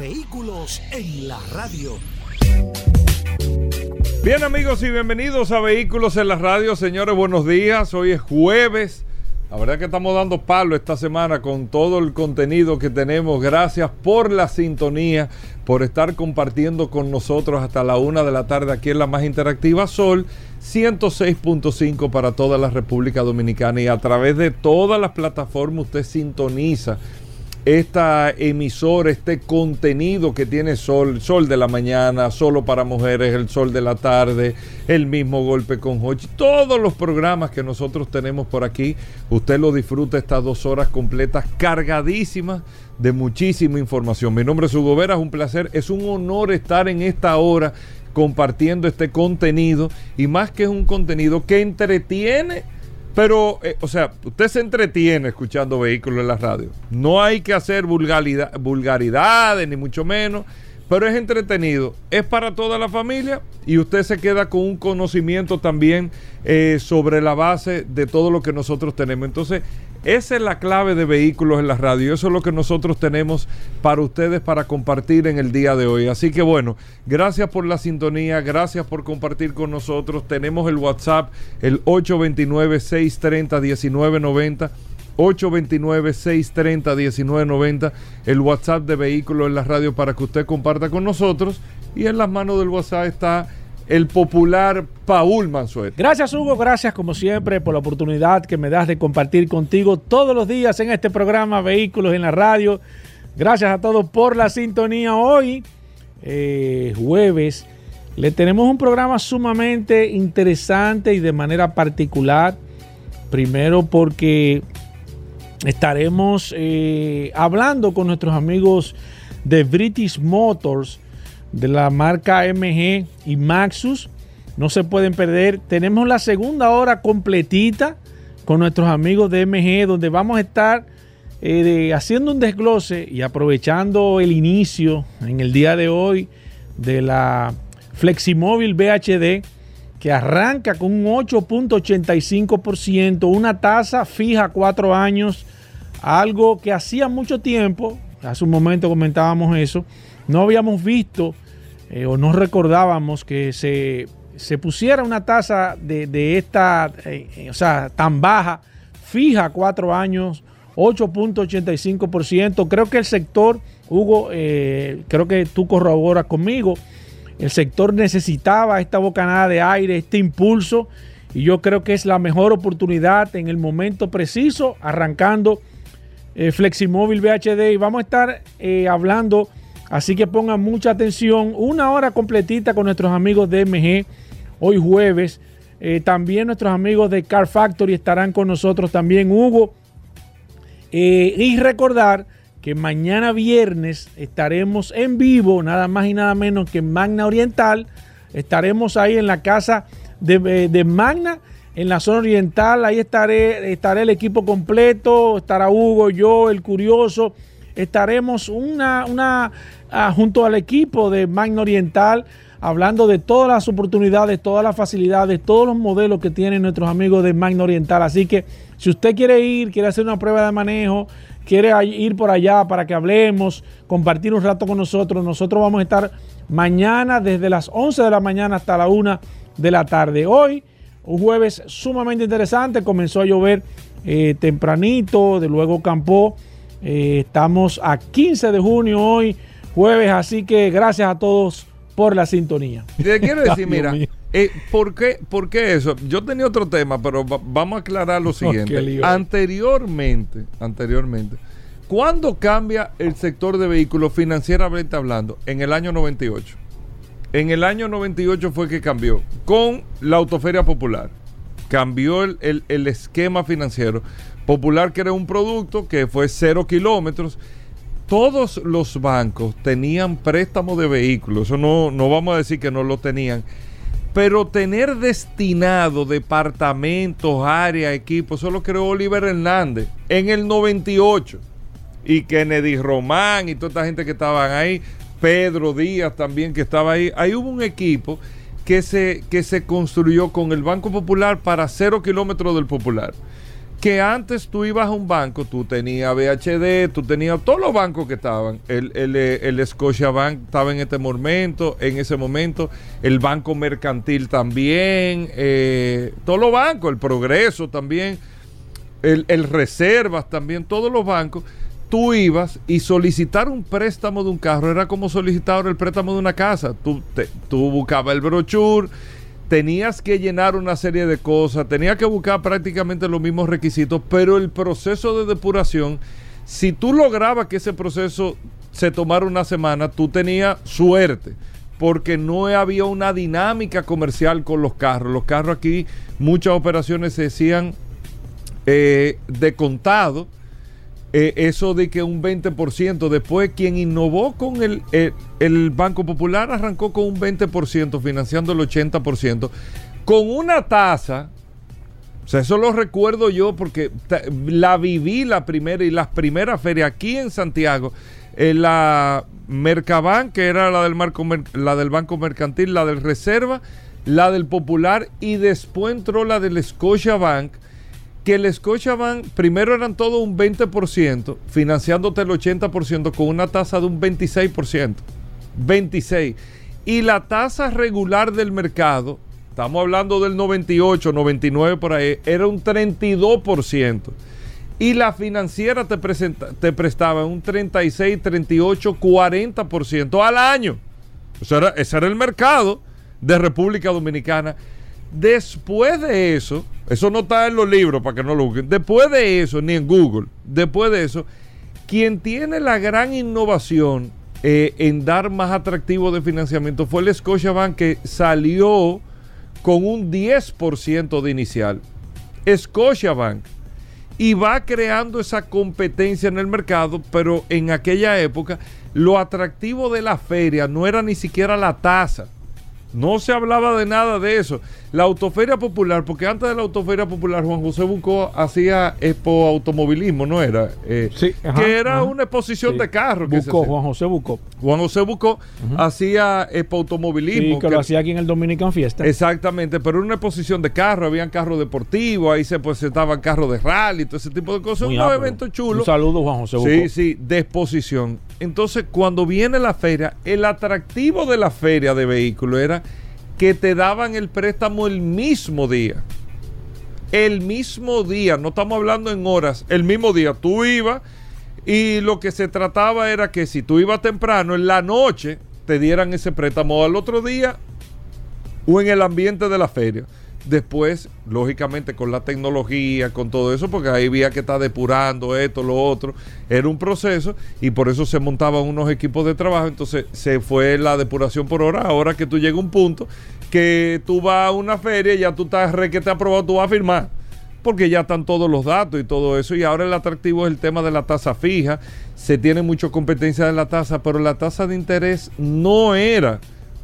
Vehículos en la radio. Bien amigos y bienvenidos a Vehículos en la radio. Señores, buenos días. Hoy es jueves. La verdad que estamos dando palo esta semana con todo el contenido que tenemos. Gracias por la sintonía, por estar compartiendo con nosotros hasta la una de la tarde aquí en la más interactiva Sol 106.5 para toda la República Dominicana y a través de todas las plataformas usted sintoniza esta emisora, este contenido que tiene Sol, Sol de la mañana, solo para mujeres, el Sol de la tarde, el mismo golpe con Hochi, todos los programas que nosotros tenemos por aquí, usted lo disfruta estas dos horas completas, cargadísimas de muchísima información. Mi nombre es Hugo Vera, es un placer, es un honor estar en esta hora compartiendo este contenido y más que es un contenido que entretiene pero, eh, o sea, usted se entretiene escuchando vehículos en la radio. No hay que hacer vulgaridades, ni mucho menos, pero es entretenido. Es para toda la familia y usted se queda con un conocimiento también eh, sobre la base de todo lo que nosotros tenemos. Entonces, esa es la clave de vehículos en la radio. Eso es lo que nosotros tenemos para ustedes para compartir en el día de hoy. Así que bueno, gracias por la sintonía, gracias por compartir con nosotros. Tenemos el WhatsApp, el 829-630-1990. 829-630-1990, el WhatsApp de Vehículos en la Radio para que usted comparta con nosotros. Y en las manos del WhatsApp está el popular Paul Mansuet. Gracias Hugo, gracias como siempre por la oportunidad que me das de compartir contigo todos los días en este programa Vehículos en la Radio. Gracias a todos por la sintonía hoy, eh, jueves. Le tenemos un programa sumamente interesante y de manera particular. Primero porque estaremos eh, hablando con nuestros amigos de British Motors de la marca MG y Maxus. No se pueden perder. Tenemos la segunda hora completita con nuestros amigos de MG, donde vamos a estar eh, haciendo un desglose y aprovechando el inicio en el día de hoy de la Fleximóvil VHD, que arranca con un 8.85%, una tasa fija cuatro años, algo que hacía mucho tiempo, hace un momento comentábamos eso, no habíamos visto eh, o no recordábamos que se, pusiera una tasa de, esta, eh, eh, o sea, tan baja, fija cuatro años, 8.85%. Creo que el sector, Hugo, creo que tú corroboras conmigo, el sector necesitaba esta bocanada de aire, este impulso, y yo creo que es la mejor oportunidad en el momento preciso, arrancando Fleximóvil VHD. Y vamos a estar hablando Así que pongan mucha atención. Una hora completita con nuestros amigos de MG hoy jueves. Eh, también nuestros amigos de Car Factory estarán con nosotros también, Hugo. Eh, y recordar que mañana viernes estaremos en vivo, nada más y nada menos que en Magna Oriental. Estaremos ahí en la casa de, de Magna, en la zona oriental. Ahí estaré, estaré el equipo completo. Estará Hugo, yo, el curioso. Estaremos una, una Ah, junto al equipo de Magna Oriental, hablando de todas las oportunidades, todas las facilidades, todos los modelos que tienen nuestros amigos de Magna Oriental. Así que si usted quiere ir, quiere hacer una prueba de manejo, quiere ir por allá para que hablemos, compartir un rato con nosotros, nosotros vamos a estar mañana desde las 11 de la mañana hasta la 1 de la tarde. Hoy, un jueves sumamente interesante, comenzó a llover eh, tempranito, de luego campó. Eh, estamos a 15 de junio hoy jueves, así que gracias a todos por la sintonía. Te quiero decir, mira, eh, ¿por, qué, ¿por, qué, eso? Yo tenía otro tema, pero vamos a aclarar lo siguiente. anteriormente, anteriormente, ¿cuándo cambia el sector de vehículos financieramente hablando? En el año 98. En el año 98 fue que cambió con la Autoferia Popular. Cambió el, el esquema financiero. Popular que era un producto que fue cero kilómetros todos los bancos tenían préstamos de vehículos, eso no, no vamos a decir que no lo tenían, pero tener destinado departamentos, áreas, equipos, eso lo creó Oliver Hernández en el 98. Y Kennedy Román y toda esta gente que estaban ahí, Pedro Díaz también que estaba ahí. Ahí hubo un equipo que se, que se construyó con el Banco Popular para cero kilómetros del Popular que antes tú ibas a un banco, tú tenías BHD, tú tenías todos los bancos que estaban. El, el, el Scotia Bank estaba en este momento, en ese momento, el Banco Mercantil también, eh, todos los bancos, el Progreso también, el, el, Reservas también, todos los bancos. Tú ibas y solicitar un préstamo de un carro era como solicitar el préstamo de una casa. Tú, tú buscabas el brochure tenías que llenar una serie de cosas, tenías que buscar prácticamente los mismos requisitos, pero el proceso de depuración, si tú lograbas que ese proceso se tomara una semana, tú tenías suerte, porque no había una dinámica comercial con los carros. Los carros aquí, muchas operaciones se decían eh, de contado eh, eso de que un 20%, después quien innovó con el, eh, el Banco Popular arrancó con un 20%, financiando el 80%, con una tasa, o sea, eso lo recuerdo yo porque la viví la primera y las primeras ferias aquí en Santiago, en la Mercabank, que era la del, marco, la del Banco Mercantil, la del Reserva, la del Popular y después entró la del Scotia Bank que el Scotiabank primero eran todo un 20%, financiándote el 80% con una tasa de un 26%. 26. Y la tasa regular del mercado, estamos hablando del 98, 99 por ahí, era un 32%. Y la financiera te, prestaba un 36, 38, 40% al año. era, ese era el mercado de República Dominicana. Después de eso, eso no está en los libros para que no lo busquen. Después de eso, ni en Google, después de eso, quien tiene la gran innovación eh, en dar más atractivo de financiamiento fue el Scotiabank que salió con un 10% de inicial. Scotiabank. Y va creando esa competencia en el mercado, pero en aquella época lo atractivo de la feria no era ni siquiera la tasa no se hablaba de nada de eso. La autoferia popular, porque antes de la autoferia popular Juan José Bucó hacía expo automovilismo, ¿no era? Eh, sí, que era una exposición de carros. Bucó, Juan José Bucó. Juan José Bucó hacía expo automovilismo. Sí, que, lo hacía aquí en el Dominican Fiesta. Exactamente, pero era una exposición de carros, habían carros deportivos, ahí se presentaban carros de rally, todo ese tipo de cosas. un evento chulo. Un saludo, Juan José Bucó. Sí, sí, de exposición. Entonces, cuando viene la feria, el atractivo de la feria de vehículos era que te daban el préstamo el mismo día. El mismo día, no estamos hablando en horas, el mismo día. Tú ibas y lo que se trataba era que si tú ibas temprano, en la noche, te dieran ese préstamo al otro día o en el ambiente de la feria. Después, lógicamente, con la tecnología, con todo eso, porque ahí había que estar depurando esto, lo otro, era un proceso y por eso se montaban unos equipos de trabajo. Entonces, se fue la depuración por hora. Ahora que tú llegas a un punto que tú vas a una feria, ya tú estás re que te aprobado, tú vas a firmar. Porque ya están todos los datos y todo eso. Y ahora el atractivo es el tema de la tasa fija. Se tiene mucha competencia de la tasa, pero la tasa de interés no era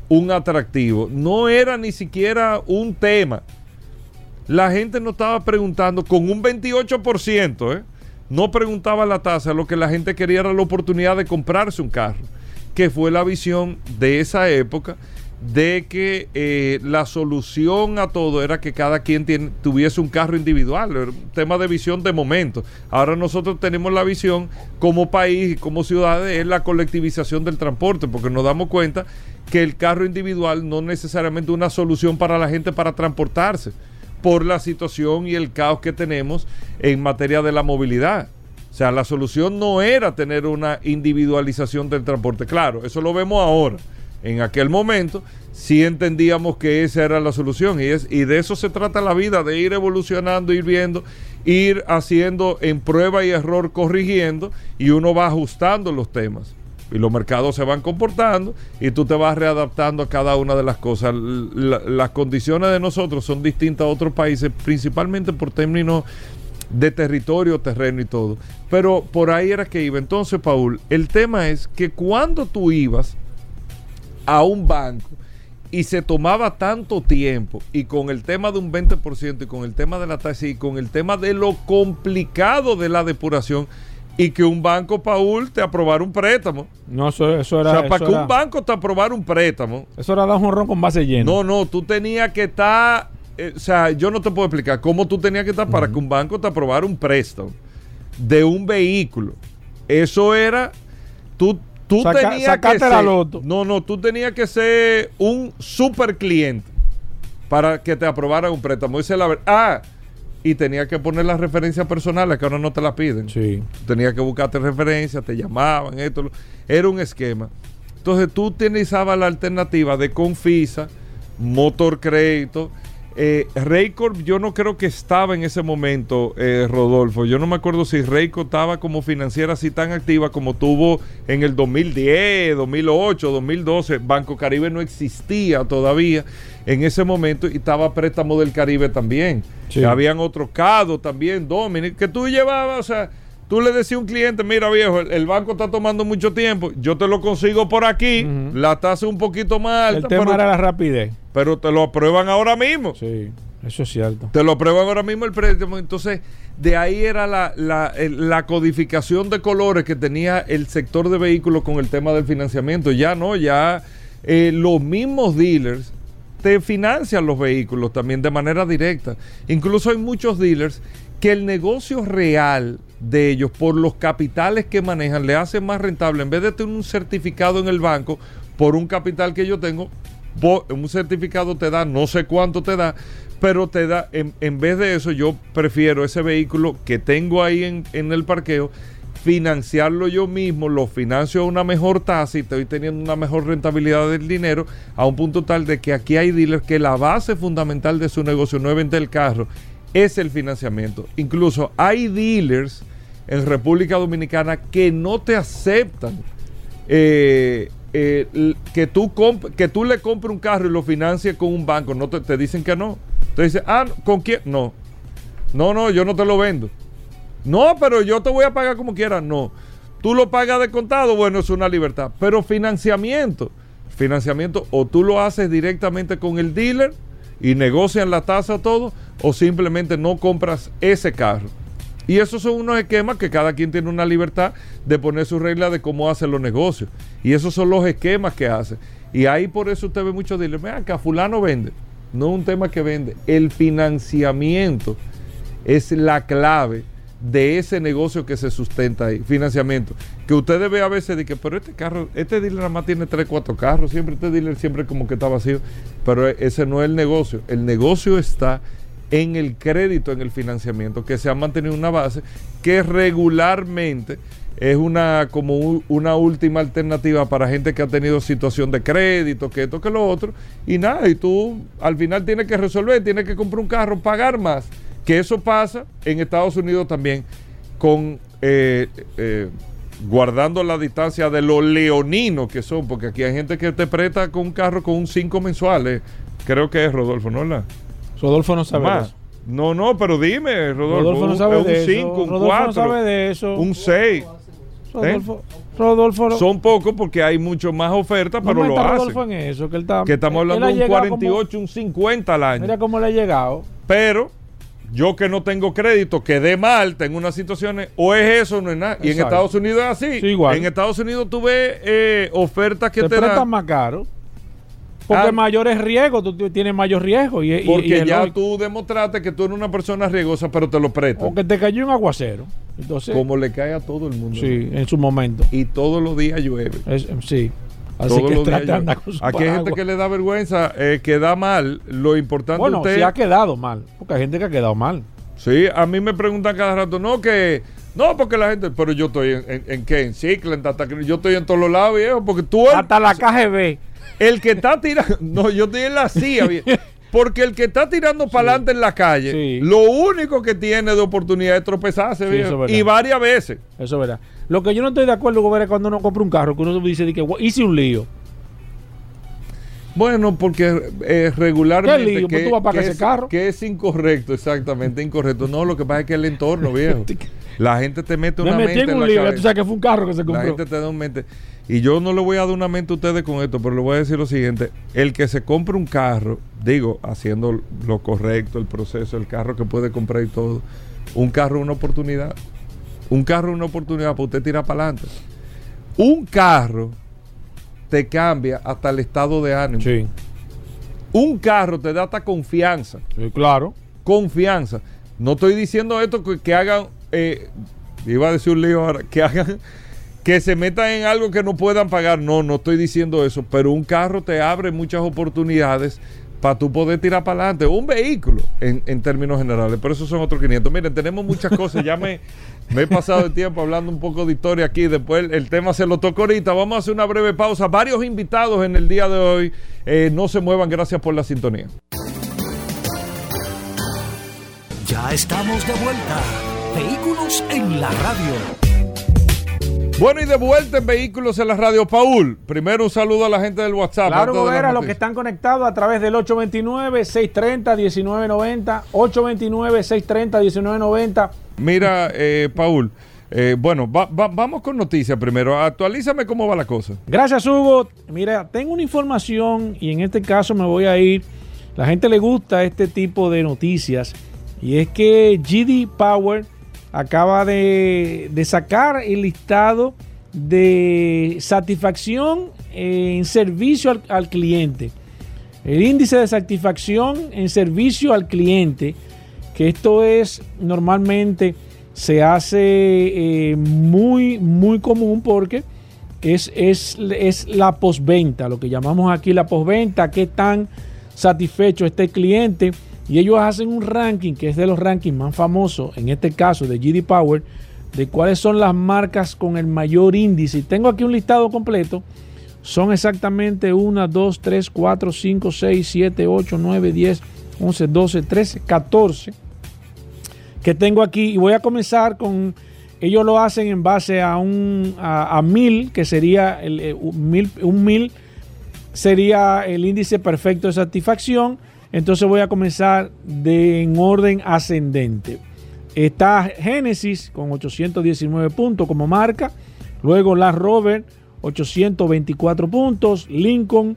un atractivo. No era ni siquiera un tema. La gente no estaba preguntando con un 28%, ¿eh? no preguntaba la tasa, lo que la gente quería era la oportunidad de comprarse un carro, que fue la visión de esa época de que eh, la solución a todo era que cada quien tuviese un carro individual, era un tema de visión de momento. Ahora nosotros tenemos la visión como país y como ciudades, es la colectivización del transporte, porque nos damos cuenta que el carro individual no es necesariamente una solución para la gente para transportarse, por la situación y el caos que tenemos en materia de la movilidad. O sea, la solución no era tener una individualización del transporte. Claro, eso lo vemos ahora en aquel momento sí entendíamos que esa era la solución y, es, y de eso se trata la vida, de ir evolucionando, ir viendo, ir haciendo en prueba y error, corrigiendo y uno va ajustando los temas. Y los mercados se van comportando y tú te vas readaptando a cada una de las cosas. las condiciones de nosotros son distintas a otros países, principalmente por términos de territorio, terreno y todo. Pero por ahí era que iba. Entonces, Paul, el tema es que cuando tú ibas a un banco y se tomaba tanto tiempo y con el tema de un 20% y con el tema de la tasa y con el tema de lo complicado de la depuración y que un banco, Paul, te aprobara un préstamo. No, eso, eso era. o sea, para que era- un banco te aprobara un préstamo, Eso era dar un ron con base llena. no, no, tú tenías que estar, eh, o sea, yo no te puedo explicar cómo tú tenías que estar para que un banco te aprobara un préstamo de un vehículo. Eso era, tú, tú Saca- tenías que ser, la loto. no, no, tú tenías que ser un super cliente para que te aprobaran un préstamo. Esa es la verdad. Ah, y tenías que poner las referencias personales que ahora no te las piden. Sí. Tenías que buscarte referencias, te llamaban, esto. lo- Era un esquema. Entonces tú utilizabas la alternativa de Confisa, Motor Crédito. Eh, Raycorp yo no creo que estaba en ese momento, eh, Rodolfo. Yo no me acuerdo si Raycorp estaba como financiera así tan activa como tuvo en el 2010, 2008, 2012. Banco Caribe no existía todavía en ese momento y estaba Préstamo del Caribe también. Sí. Habían otros CADO también, Dominic, que tú llevabas, o sea, tú le decías a un cliente, mira viejo, el, el banco está tomando mucho tiempo, yo te lo consigo por aquí, la tasa un poquito más El alta, tema pero, era la rapidez. Pero te lo aprueban ahora mismo. Sí, eso es cierto. Te lo aprueban ahora mismo el préstamo. Entonces, de ahí era la, la- codificación de colores que tenía el sector de vehículos con el tema del financiamiento. Ya no, ya eh, los mismos dealers te financian los vehículos también de manera directa. Incluso hay muchos dealers que el negocio real de ellos, por los capitales que manejan, le hace más rentable, en vez de tener un certificado en el banco, por un capital que yo tengo, un certificado te da, no sé cuánto te da, pero te da, en, en vez de eso, yo prefiero ese vehículo que tengo ahí en, en el parqueo, financiarlo yo mismo, lo financio a una mejor tasa y estoy teniendo una mejor rentabilidad del dinero, a un punto tal de que aquí hay dealers que la base fundamental de su negocio no es vender el carro, es el financiamiento. Incluso hay dealers en República Dominicana que no te aceptan eh, eh, que, tú que tú le compres un carro y lo financies con un banco. No te, dicen que no. Te dicen, ah, ¿con quién? No. No, no, yo no te lo vendo. No, pero yo te voy a pagar como quieras. No. Tú lo pagas de contado, bueno, es una libertad. Pero financiamiento, financiamiento, o tú lo haces directamente con el dealer y negocian la tasa todo, o simplemente no compras ese carro. Y esos son unos esquemas que cada quien tiene una libertad de poner su regla de cómo hace los negocios. Y esos son los esquemas que hace. Y ahí por eso usted ve muchos dealers, vean que fulano vende. No es un tema que vende. El financiamiento es la clave de ese negocio que se sustenta ahí, financiamiento. Que ustedes ve a veces de que, pero este carro, este dealer nada más tiene 3, 4 carros, siempre este dealer siempre como que está vacío, pero e- ese no es el negocio. El negocio está en el crédito, en el financiamiento, que se ha mantenido una base que regularmente es una como una última alternativa para gente que ha tenido situación de crédito, que esto, que lo otro, y nada, y tú al final tienes que resolver, tienes que comprar un carro, pagar más, que eso pasa en Estados Unidos también con eh, eh, guardando la distancia de los leoninos que son, porque aquí hay gente que te presta con un carro con un 5 mensuales, creo que es Rodolfo, ¿no? La, Rodolfo no sabe de más. eso. No, no, pero dime, Rodolfo. Rodolfo no un- sabe un de eso. 5, un Rodolfo 4, no sabe de eso. un 6. Rodolfo, Rodolfo no- Son pocos porque hay mucho más ofertas, pero lo hacen. Rodolfo en eso, que él está. Que estamos hablando de un llegado 48, un 50 al como- año. mira cómo le ha llegado. Pero yo que no tengo crédito, quedé mal, tengo unas situaciones, o es eso o no es nada. Y en. Estados Unidos es así. Sí, igual. En Estados Unidos tú ves eh, ofertas que te, te, prestan dan. más caro. Porque Ah. mayores riesgos, tú tienes mayor riesgo. Y, y- y Porque ya lógico. tú demostraste que tú eres una persona riesgosa, pero te lo prestan. O que te cayó un aguacero. Entonces, Como le cae a todo el mundo. sí, en su momento. Y todos los días llueve. Es- sí. Así Todos que los días llueve. con su Aquí hay gente que le da vergüenza, eh, que da mal. Lo importante Bueno, usted. sí ha quedado mal. Porque hay gente que ha quedado mal. Sí, a mí me preguntan cada rato, no, que. No, porque la gente. Pero yo estoy en, en, en qué? En cicla, en Tata Yo estoy en todos los lados, viejo. Porque tú. Hasta la KGB. El que está tirando. No, yo estoy en la CIA. Porque el que está tirando para adelante en la calle, Sí. lo único que tiene de oportunidad es tropezarse, Sí, eso y varias veces. Eso es verdad. Lo que yo no estoy de acuerdo con ver es cuando uno compra un carro, que uno dice que "Gua- hice un lío. Bueno, porque eh, regularmente ¿Qué lío? Pues tú vas a pagar que ese es, carro. que es incorrecto, exactamente incorrecto. No, lo que pasa es que el entorno, viejo. La gente te mete Me una metí mente en en un la tú sabes que fue un carro que se La compró. gente te da un mente. Y yo no le voy a dar una mente a ustedes con esto, pero le voy a decir lo siguiente. El que se compre un carro, digo, haciendo lo correcto, el proceso, el carro que puede comprar y todo, un carro es una oportunidad. Un carro es una oportunidad para usted tirar para adelante. Un carro te cambia hasta el estado de ánimo. Sí, Un carro te da hasta confianza. sí, claro. Confianza. No estoy diciendo esto que, que hagan, eh, iba a decir un lío ahora, que hagan, que se metan en algo que no puedan pagar. No, no estoy diciendo eso. Pero un carro te abre muchas oportunidades para tú poder tirar para adelante. Un vehículo, en, en términos generales. Pero esos son otros 500. Miren, tenemos muchas cosas. Ya me, he pasado el tiempo hablando un poco de historia aquí. Después el, el tema se lo toco ahorita. Vamos a hacer una breve pausa. Varios invitados en el día de hoy. Eh, no se muevan. Gracias por la sintonía. Ya estamos de vuelta. Vehículos en la radio. Bueno, y de vuelta en Vehículos en la Radio, Paul. Primero un saludo a la gente del WhatsApp. Claro, Gobera, los que están conectados a través del 829-630-1990, 829-630-1990. Mira, eh, Paul, eh, bueno, va- va- vamos con noticias primero. Actualízame cómo va la cosa. Gracias, Hugo. Mira, tengo una información y en este caso me voy a ir. La gente le gusta este tipo de noticias y es que GD Power acaba de, sacar el listado de satisfacción en servicio al, cliente. El índice de satisfacción en servicio al cliente, que esto es normalmente se hace eh, muy, muy común porque es, es, es la postventa, lo que llamamos aquí la postventa, qué tan satisfecho está el cliente. Y ellos hacen un ranking que es de los rankings más famosos, en este caso de GD Power, de cuáles son las marcas con el mayor índice. Tengo aquí un listado completo. Son exactamente 1, 2, 3, 4, 5, 6, 7, 8, 9, 10, 11, 12, 13, 14 que tengo aquí. Y voy a comenzar con, ellos lo hacen en base a un a, a mil, que sería el, eh, un mil, un mil sería el índice perfecto de satisfacción. Entonces voy a comenzar de, en orden ascendente. Está Genesis con 819 puntos como marca. Luego la Rover 824 puntos. Lincoln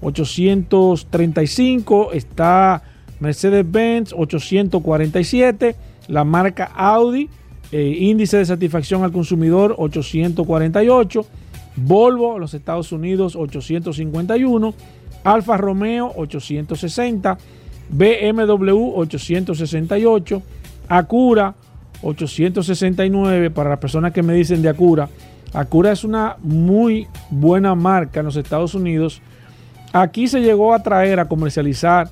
835. Está Mercedes-Benz 847. La marca Audi, eh, índice de satisfacción al consumidor 848. Volvo, los Estados Unidos 851. Alfa Romeo 860. BMW 868. Acura 869 para las personas que me dicen de Acura. Acura es una muy buena marca en los Estados Unidos. Aquí se llegó a traer, a comercializar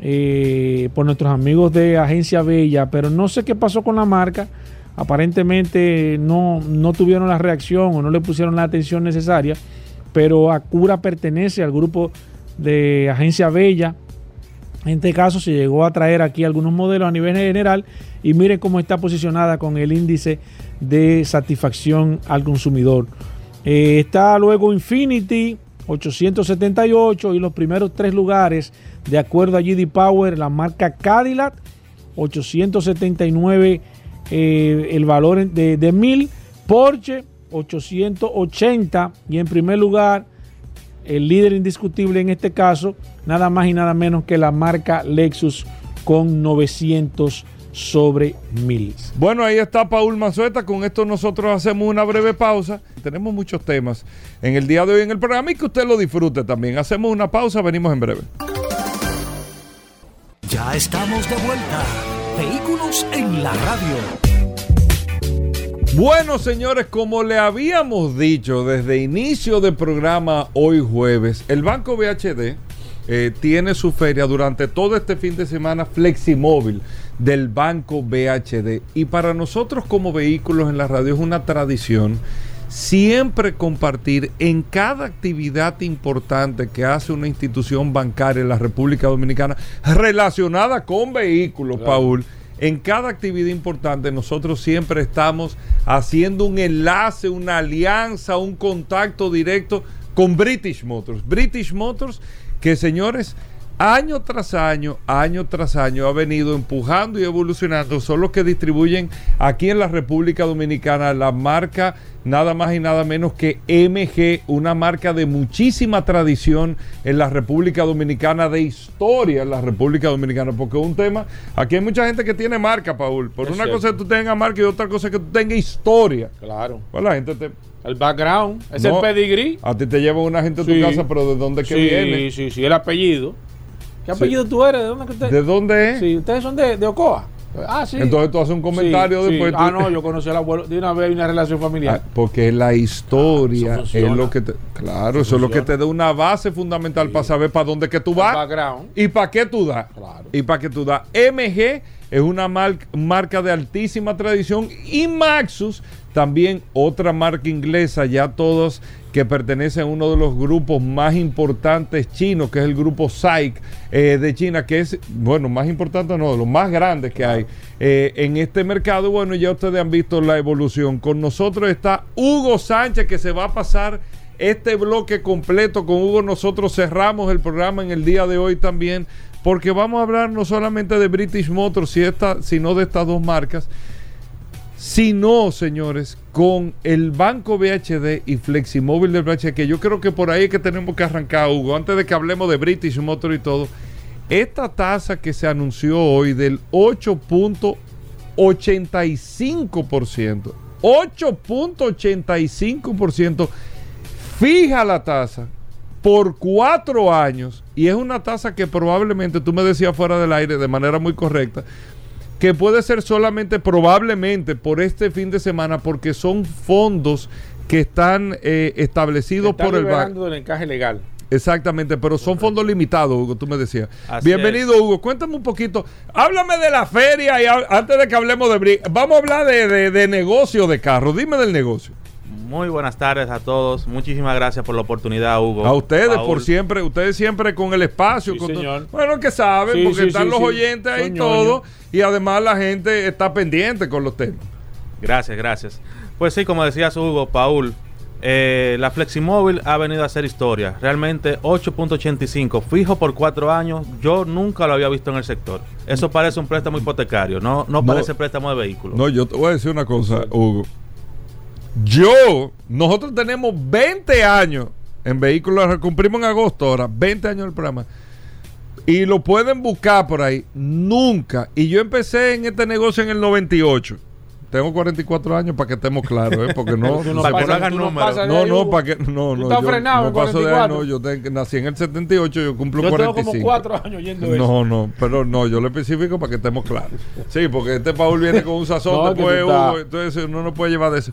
eh, por nuestros amigos de Agencia Bella, pero no sé qué pasó con la marca. Aparentemente no, no tuvieron la reacción o no le pusieron la atención necesaria, pero Acura pertenece al grupo de Agencia Bella. En este caso se llegó a traer aquí algunos modelos a nivel general y miren cómo está posicionada con el índice de satisfacción al consumidor. Eh, está luego Infinity 878 y los primeros tres lugares de acuerdo a GD Power la marca Cadillac 879 eh, el valor de, de 1000 Porsche 880 y en primer lugar el líder indiscutible en este caso, nada más y nada menos que la marca Lexus con 900 sobre 1000. Bueno, ahí está Paul Manzueta. Con esto nosotros hacemos una breve pausa. Tenemos muchos temas en el día de hoy en el programa y que usted lo disfrute también. Hacemos una pausa, venimos en breve. Ya estamos de vuelta. Vehículos en la radio. Bueno, señores, como le habíamos dicho desde inicio del programa hoy jueves, el Banco BHD eh, tiene su feria durante todo este fin de semana Fleximóvil del Banco BHD. Y para nosotros como vehículos en la radio es una tradición siempre compartir en cada actividad importante que hace una institución bancaria en la República Dominicana relacionada con vehículos, Paul. En cada actividad importante nosotros siempre estamos haciendo un enlace, una alianza, un contacto directo con British Motors. British Motors que señores, año tras año, año tras año ha venido empujando y evolucionando. Son los que distribuyen aquí en la República Dominicana la marca nada más y nada menos que MG, una marca de muchísima tradición en la República Dominicana, de historia en la República Dominicana, porque es un tema, aquí hay mucha gente que tiene marca, Paul. Por Es una cierto. cosa que tú tengas marca y otra cosa que tú tengas historia. Claro. Pues la gente te... El background, es No, el pedigrí. A ti te lleva una gente a tu Sí. casa, pero ¿de dónde que sí, viene? sí, sí, el apellido. ¿Qué Sí. apellido tú eres? ¿De dónde usted? ¿De dónde es? Sí, ustedes son de, de Ocoa. Ah, sí. Entonces tú haces un comentario Sí, después. sí. Ah, no, yo conocí al abuelo. De una vez hay una relación familiar. Ah, porque la historia Ah, es lo que te, claro, eso, es lo que te da una base fundamental para saber para dónde que tú El vas background. y para qué tú das. Claro. Y para qué tú das. MG es una mar- marca de altísima tradición y Maxus también otra marca inglesa, ya todos que pertenecen a uno de los grupos más importantes chinos, que es el grupo SAIC eh, de China, que es, bueno, más importante no, de los más grandes que hay eh, en este mercado. Bueno, ya ustedes han visto la evolución. Con nosotros está Hugo Sánchez, que se va a pasar este bloque completo con Hugo. Nosotros cerramos el programa en el día de hoy también, porque vamos a hablar no solamente de British Motors, sino de estas dos marcas. Si no, señores, con el Banco BHD y Fleximóvil del BHD, que yo creo que por ahí es que tenemos que arrancar, Hugo, antes de que hablemos de British Motor y todo, esta tasa que se anunció hoy del 8.85%, 8.85%, fija la tasa por cuatro años y es una tasa que probablemente, tú me decías fuera del aire de manera muy correcta, que puede ser solamente probablemente por este fin de semana porque son fondos que están eh, establecidos Está por el banco. del encaje legal. Exactamente, pero son fondos limitados, Hugo, tú me decías. Así Bienvenido, Hugo. Cuéntame un poquito. Háblame de la feria y antes de que hablemos de... Vamos a hablar de, de- de negocio de carros. Dime del negocio. Muy buenas tardes a todos. Muchísimas gracias por la oportunidad, Hugo. A ustedes, Paul. por siempre, ustedes siempre con el espacio. Sí, con todo. señor. Bueno, que saben, Sí, porque sí, están sí, los sí. oyentes ahí y Son todo. Y además la gente está pendiente con los temas. Gracias, gracias. Pues sí, como decías Hugo, Paul, eh, la Fleximóvil ha venido a hacer historia. Realmente 8.85, fijo por cuatro años, yo nunca lo había visto en el sector. Eso parece un préstamo hipotecario, no, no, No. parece préstamo de vehículo. No, yo te voy a decir una cosa, Hugo. Yo, nosotros tenemos 20 años en vehículos, cumplimos en agosto ahora, 20 años del programa. Y lo pueden buscar por ahí. Nunca. Y yo empecé en este negocio en el 98. Tengo 44 años para que estemos claros, ¿eh? porque no. No Para que no no No, no, para que no, no, yo frenado no paso de ahí, 44. no, yo te- nací en el 78, yo cumplo Yo tengo 45. como cuatro años yendo eso. No, no, pero no, yo lo especifico para que estemos claros. Sí, porque este Paul viene con un sazón, después Hugo, entonces uno no puede llevar de eso.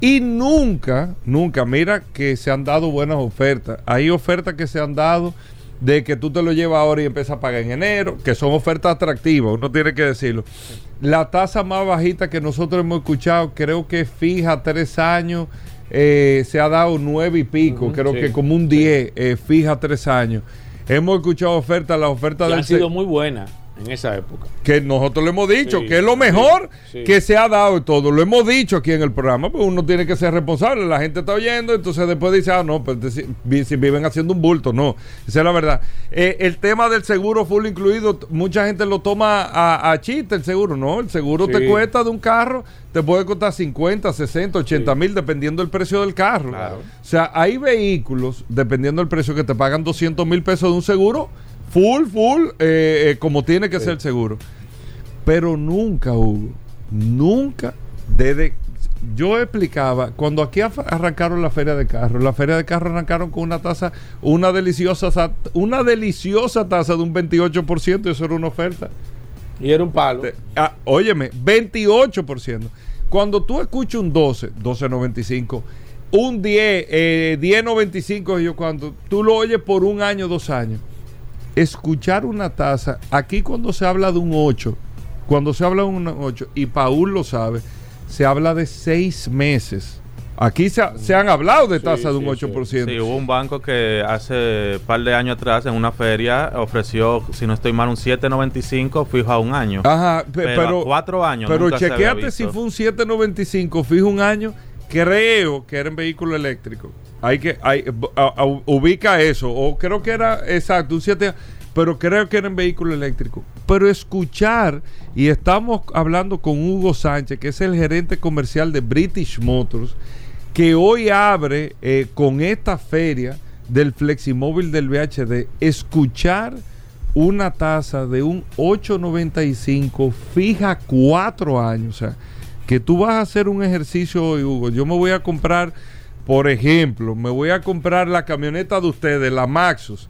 Y nunca, nunca, mira que se han dado buenas ofertas. Hay ofertas que se han dado de que tú te lo llevas ahora y empiezas a pagar en enero, que son ofertas atractivas, uno tiene que decirlo. La tasa más bajita que nosotros hemos escuchado, creo que fija tres años, eh, se ha dado nueve y pico, creo sí, que como un 10, eh, fija tres años. Hemos escuchado ofertas, las ofertas Que del han sido muy buenas en esa época. que nosotros le hemos dicho Sí, que es lo mejor sí. que se ha dado y todo. Lo hemos dicho aquí en el programa, pues uno tiene que ser responsable. La gente está oyendo, entonces después dice, ah, no, pues si, vi- si viven haciendo un bulto. No, esa es la verdad. Eh, el tema del seguro full incluido, mucha gente lo toma a, a chiste el seguro. No, el seguro te cuesta de un carro, te puede costar 50, 60, 80 Sí. mil, dependiendo del precio del carro. Claro. O sea, hay vehículos, dependiendo del precio, que te pagan 200 mil pesos de un seguro, full, full, eh, eh, como tiene que ser seguro. Pero nunca hubo, nunca, desde... Yo explicaba, cuando aquí arrancaron la feria de carros, la feria de carros arrancaron con una tasa, una deliciosa, sa- una deliciosa tasa de un 28%, y eso era una oferta. Y era un palo. Ah, óyeme, 28%. Cuando tú escuchas un 12, 12.95, un 10, eh, 10.95, yo cuando tú lo oyes por un año, dos años, escuchar una tasa, aquí cuando se habla de un 8, cuando se habla de un 8, y Paul lo sabe, se habla de seis meses. Aquí se, ha- se han hablado de Sí, tasa de un sí, sí. 8%. Sí, hubo un banco que hace par de años atrás en una feria ofreció, si no estoy mal, un 7.95 fijo a un año. Ajá, pe- Pero pero, a cuatro años Pero chequeate si fue un 795, fijo un año, creo que era en vehículo eléctrico. Hay que, hay, a- ubica eso. O creo que era, exacto, un 7, pero creo que era en vehículo eléctrico. Pero escuchar, y estamos hablando con Hugo Sánchez, que es el gerente comercial de British Motors, que hoy abre eh, con esta feria del Fleximóvil del VHD, escuchar una tasa de un 8.95 fija cuatro años. O sea, que tú vas a hacer un ejercicio hoy, Hugo. Yo me voy a comprar, por ejemplo, me voy a comprar la camioneta de ustedes, la Maxus,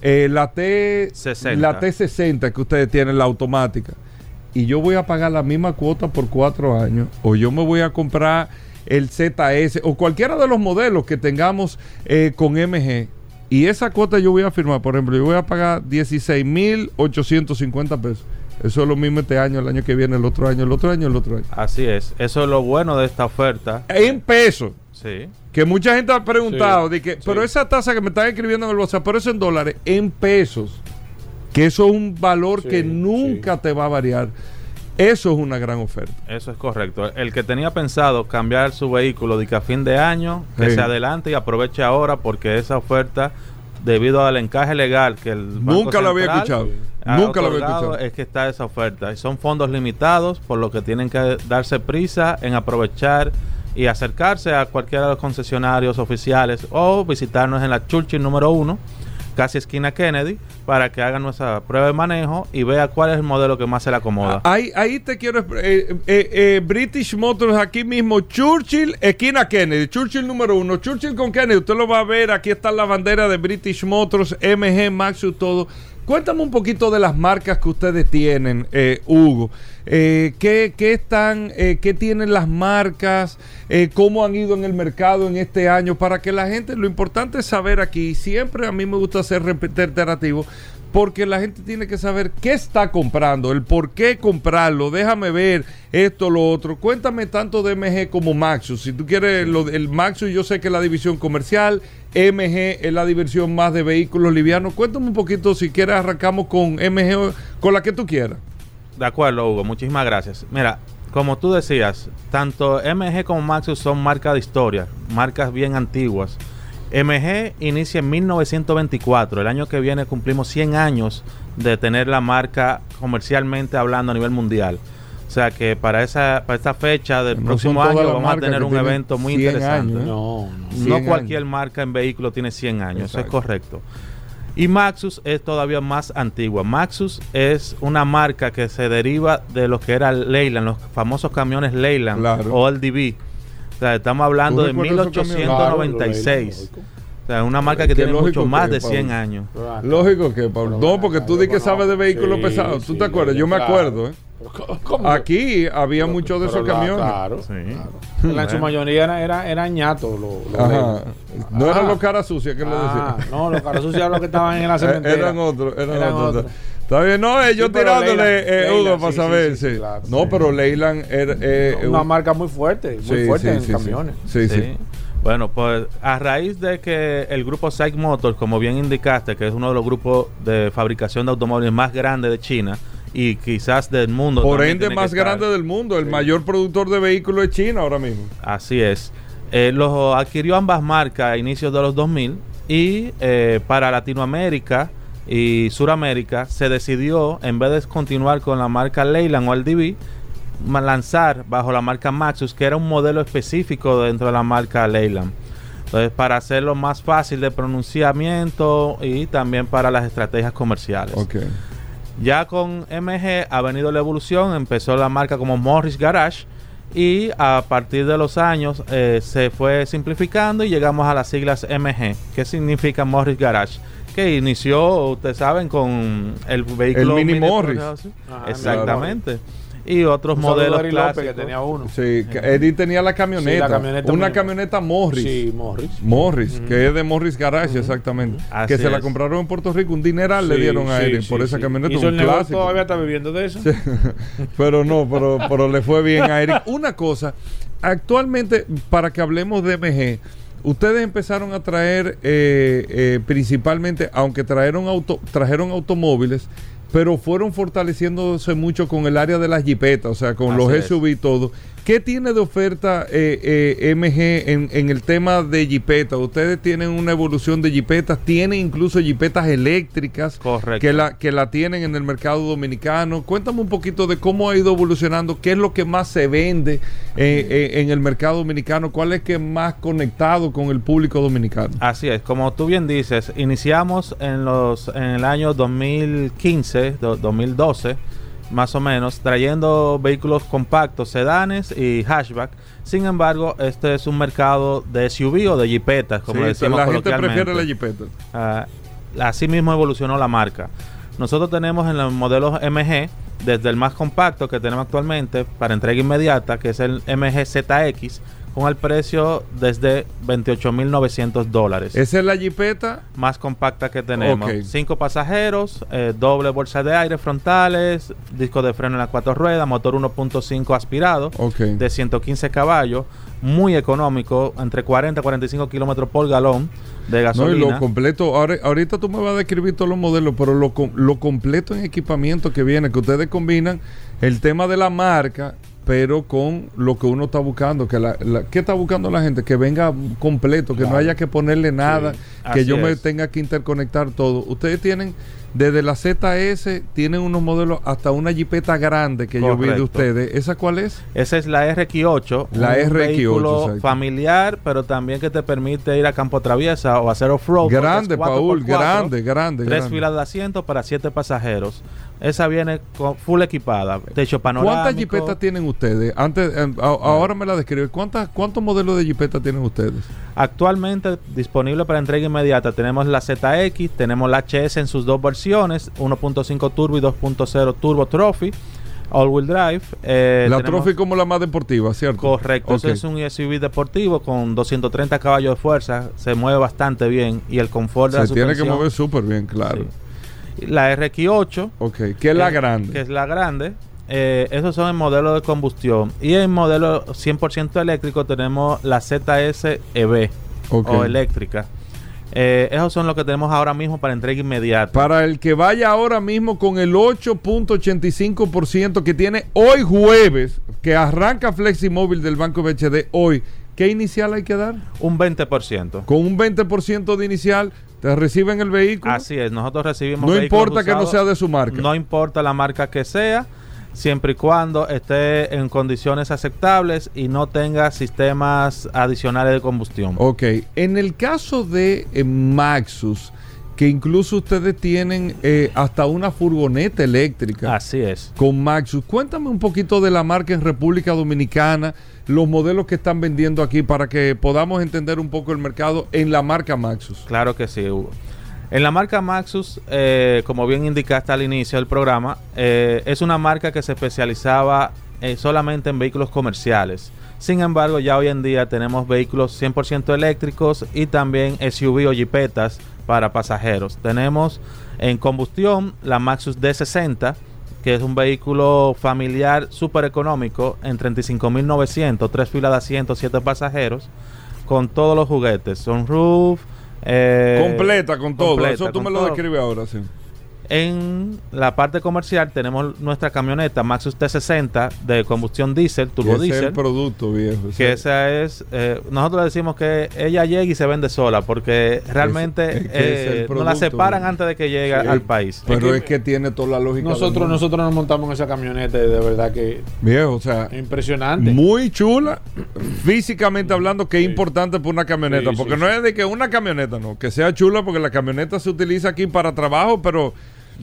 eh, la, T, 60. la T60 que ustedes tienen, la automática. Y yo voy a pagar la misma cuota por cuatro años. O yo me voy a comprar el ZS o cualquiera de los modelos que tengamos eh, con MG. Y esa cuota yo voy a firmar, por ejemplo, yo voy a pagar 16.850 pesos. Eso es lo mismo este año, el año que viene, el otro año, el otro año, el otro año. Así es. Eso es lo bueno de esta oferta. En pesos. Sí. Que mucha gente ha preguntado, Sí, de que, sí. pero esa tasa que me están escribiendo en el WhatsApp, pero eso en dólares, en pesos. Que eso es un valor Sí, que nunca te va a variar. Eso es una gran oferta. Eso es correcto. El que tenía pensado cambiar su vehículo de que a fin de año, que se adelante y aproveche ahora porque esa oferta, debido al encaje legal que el Banco Nunca lo había escuchado. ha Nunca lo había escuchado. Es que está esa oferta. Y son fondos limitados, por lo que tienen que darse prisa en aprovechar y acercarse a cualquiera de los concesionarios oficiales o visitarnos en la Churchill número 1, casi esquina Kennedy, para que hagan nuestra prueba de manejo y vea cuál es el modelo que más se le acomoda. Ahí, ahí te quiero. eh, eh, eh, British Motors, aquí mismo, Churchill, esquina Kennedy. Churchill número uno. Churchill con Kennedy, usted lo va a ver. Aquí está la bandera de British Motors, MG, Maxus, todo. Cuéntame un poquito de las marcas que ustedes tienen, eh, Hugo. Eh, ¿qué, están, eh, qué tienen las marcas? Eh, ¿Cómo han ido en el mercado en este año? Para que la gente, lo importante es saber aquí. Siempre a mí me gusta ser reiterativo. Porque la gente tiene que saber qué está comprando, el por qué comprarlo. Déjame ver esto, lo otro. Cuéntame tanto de MG como Maxus. Si tú quieres, lo, el Maxus yo sé que la división comercial, MG es la división más de vehículos livianos. Cuéntame un poquito, si quieres, arrancamos con MG, con la que tú quieras. De acuerdo, Hugo. Muchísimas gracias. Mira, como tú decías, tanto MG como Maxus son marcas de historia, marcas bien antiguas. MG inicia en 1924. El año que viene cumplimos 100 años de tener la marca comercialmente hablando a nivel mundial. O sea que para esa para esta fecha del No próximo año vamos a tener un evento muy 100 interesante. años, ¿eh? No, no. 100 No años. cualquier marca en vehículo tiene 100 años, eso es correcto. Y Maxus es todavía más antigua. Maxus es una marca que se deriva de lo que era Leyland, los famosos camiones Leyland Claro. o LDV. O sea, estamos hablando ¿Tú de recuerdas esos camiones? Claro, 1896. lo leí, O sea, una marca que tiene mucho más de 100 Pablo. años. lógico. Que, Pablo. No, porque tú di que sabes de vehículos Sí, pesados. ¿Tú sí, te acuerdas? Yo me acuerdo, ¿eh? Aquí había Pero- muchos de esos la- camiones. Claro. Sí. claro. En su mayoría era, era, eran ñatos. No eran Ah. los caras sucias que le Ah, decían. no, los caras sucios eran los que estaban en la Eh, cementera. eran otros, eran, Eran otros. otros. Está bien, no, eh, yo Sí, pero tirándole, Leyland- eh, Leyland, Hugo, para sí, saber, sí, sí. sí, claro, no, sí. pero Leyland era. eh, Una un- marca muy fuerte, muy sí, fuerte sí, en camiones. Sí, sí. Sí. Bueno, pues a raíz de que el grupo Psych Motors, como bien indicaste, que es uno de los grupos de fabricación de automóviles más grandes de China y quizás del mundo. Por ende, más grande del mundo. El mayor productor de vehículos es China ahora mismo. Así es. Eh, los adquirió ambas marcas a inicios de los 2000 y eh, para Latinoamérica y Suramérica se decidió, en vez de continuar con la marca Leyland o LDV, lanzar bajo la marca Maxus, que era un modelo específico dentro de la marca Leyland. Entonces, para hacerlo más fácil de pronunciamiento y también para las estrategias comerciales. Ok. Ya con MG ha venido la evolución, empezó la marca como Morris Garage y a partir de los años eh, se fue simplificando y llegamos a las siglas MG. ¿Qué significa Morris Garage? Que inició, ustedes saben, con el vehículo Mini Mini Morris. Ajá, Exactamente. Y otros Un modelos clásicos. que tenía uno. Sí, Eddie tenía la camioneta. Sí, la camioneta una misma. camioneta Morris. Sí, Morris. Morris, que es de Morris Garage, exactamente. Así que se la compraron en Puerto Rico. Un dineral le Sí, dieron a sí, Eddie sí, por esa sí. camioneta. Un clásico. todavía está viviendo de eso. pero no, pero, pero le fue bien a Eric. Una cosa, actualmente, para que hablemos de MG, ustedes empezaron a traer eh, eh, principalmente, aunque trajeron, auto, trajeron automóviles, pero fueron fortaleciéndose mucho con el área de las jipetas, o sea, con Así los. SUV y todo. ¿Qué tiene de oferta eh, eh, MG en, en el tema de jipetas? Ustedes tienen una evolución de jipetas, tienen incluso jipetas eléctricas Correcto. que la, que la tienen en el mercado dominicano. Cuéntame un poquito de cómo ha ido evolucionando, qué es lo que más se vende eh, en el mercado dominicano, cuál es que más conectado con el público dominicano. Así es, como tú bien dices, iniciamos en los en el año 2015, do- 2012, más o menos, trayendo vehículos compactos, sedanes y hatchback. Sin embargo, este es un mercado de SUV o de jipetas, como Sí, decimos la gente prefiere la jipeta. Ah, así mismo evolucionó la marca. Nosotros tenemos en los modelos MG, desde el más compacto que tenemos actualmente para entrega inmediata, que es el MG ZX, con el precio desde 28.900 dólares. Esa es la jipeta. más compacta que tenemos. Ok. Cinco pasajeros, eh, doble bolsa de aire frontales, disco de freno en las cuatro ruedas, motor 1.5 aspirado Ok. de 115 caballos, muy económico, entre 40 y 45 kilómetros por galón de No, y gasolina. lo completo, ahora, ahorita tú me vas a describir todos los modelos, pero lo completo en equipamiento que viene, que ustedes combinan el tema de la marca, pero con lo que uno está buscando. que la, la- ¿Qué está buscando la gente? Que venga completo, que no haya que ponerle nada, que yo me tenga que interconectar todo. Ustedes tienen, desde la ZS, tienen unos modelos hasta una jipeta grande que yo vi de ustedes. ¿Esa cuál es? Esa es la RX8, La un RX8, vehículo exacto. familiar, pero también que te permite ir a campo traviesa o hacer off-road. grande, es 4x4, Paul, grande, grande. Tres grande. filas de asientos para siete pasajeros. Esa viene con full equipada, techo panorámico. ¿Cuántas jipetas tienen ustedes? Antes, eh, a- ahora me la describe. ¿Cuántas, ¿Cuántos modelos de jipeta tienen ustedes? Actualmente disponible para entrega inmediata tenemos la ZX, tenemos la HS en sus dos versiones, 1.5 turbo y 2.0 turbo trophy, all wheel drive. eh, la Trophy como la más deportiva, ¿cierto? Correcto, Ok. ese es un SUV deportivo con 230 caballos de fuerza, se mueve bastante bien y el confort de la Se tiene que mover súper bien, claro. sí. La RX8, Ok, que es la eh, grande. que es la grande, eh, esos son en modelo de combustión. Y en modelo 100% eléctrico tenemos la ZS EV o eléctrica. Eh, esos son los que tenemos ahora mismo para entrega inmediata. Para el que vaya ahora mismo con el 8.85% que tiene hoy jueves, que arranca Fleximóvil del Banco BHD hoy, ¿qué inicial hay que dar? un 20%. Con un 20% de inicial, te reciben el vehículo. Así es, nosotros recibimos No importa que no sea de su marca. No importa la marca que sea, siempre y cuando esté en condiciones aceptables y no tenga sistemas adicionales de combustión. Ok, en el caso de eh, Maxus, que incluso ustedes tienen eh, hasta una furgoneta eléctrica Así es. con Maxus, cuéntame un poquito de la marca en República Dominicana, los modelos que están vendiendo aquí para que podamos entender un poco el mercado en la marca Maxus. Claro que sí, Hugo. En la marca Maxus, eh, como bien indicaste al inicio del programa, eh, es una marca que se especializaba solamente en vehículos comerciales. Sin embargo, ya hoy en día tenemos vehículos 100% eléctricos y también SUV o jipetas para pasajeros. Tenemos en combustión la Maxus D60, que es un vehículo familiar súper económico en 35.900, tres filas de asientos, siete pasajeros, con todos los juguetes, sunroof, eh, completa con todo. completa, Eso tú me lo describes ahora, sí. En la parte comercial tenemos nuestra camioneta Maxus T60 de combustión diésel, turbo Ese es diésel. el producto, viejo. Que esa es, eh, nosotros le decimos que ella llega y se vende sola, porque realmente es eh, nos la separan antes de que llegue Sí. al país. Pero Es es que tiene toda la lógica. Nosotros, nosotros nos montamos en esa camioneta y de verdad que Viejo, o sea, impresionante. muy chula, físicamente hablando, que es importante para una camioneta. Sí, porque sí, no sí. es de que una camioneta, no, que sea chula, porque la camioneta se utiliza aquí para trabajo, pero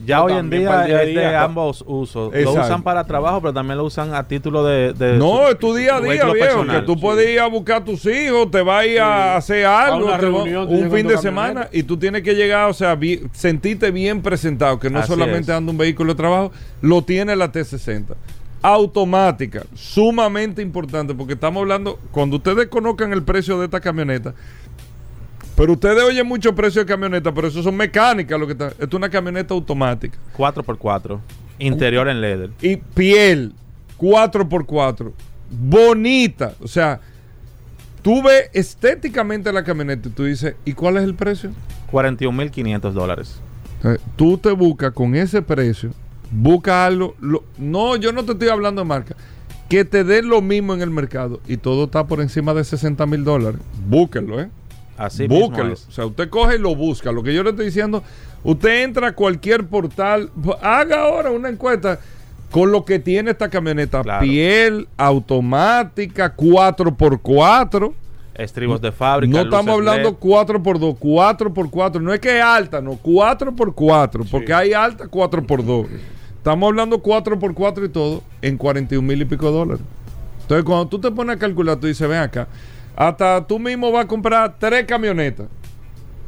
Ya hoy en día día es de ambos usos. Lo usan para trabajo, pero también lo usan a título de... de no, su- es tu día a día, viejo. personal. Que tú puedes ir a buscar a tus hijos, te vas a ir a hacer algo, reunión, un fin de semana, y tú tienes que llegar, o sea, sentirte bien presentado, que no Así solamente es. anda un vehículo de trabajo, lo tiene la T60. Automática, sumamente importante, porque estamos hablando, cuando ustedes conozcan el precio de esta camioneta, pero ustedes oyen mucho precio de camioneta, pero eso son mecánicas lo que está. Esto es una camioneta automática. 4x4. Interior en leather. Y piel, 4x4, bonita. O sea, tú ves estéticamente la camioneta y tú dices, ¿y cuál es el precio? 41.500 dólares. Eh, tú te buscas con ese precio, busca algo. lo- no, yo no te estoy hablando de marca. que te den lo mismo en el mercado y todo está por encima de 60 mil dólares. Búsquenlo, ¿eh? Así mismo Búsquelo. es. O sea, usted coge y lo busca. Lo que yo le estoy diciendo, usted entra a cualquier portal, haga ahora una encuesta con lo que tiene esta camioneta. Claro. Piel, automática, 4x4. Estribos de fábrica. No estamos hablando LED. 4x2, 4x4. No es que es alta, no, 4x4. Porque hay alta 4x2. Estamos hablando 4x4 y todo en 41 mil y pico dólares. Entonces, cuando tú te pones a calcular, tú dices, ven acá, hasta tú mismo vas a comprar tres camionetas.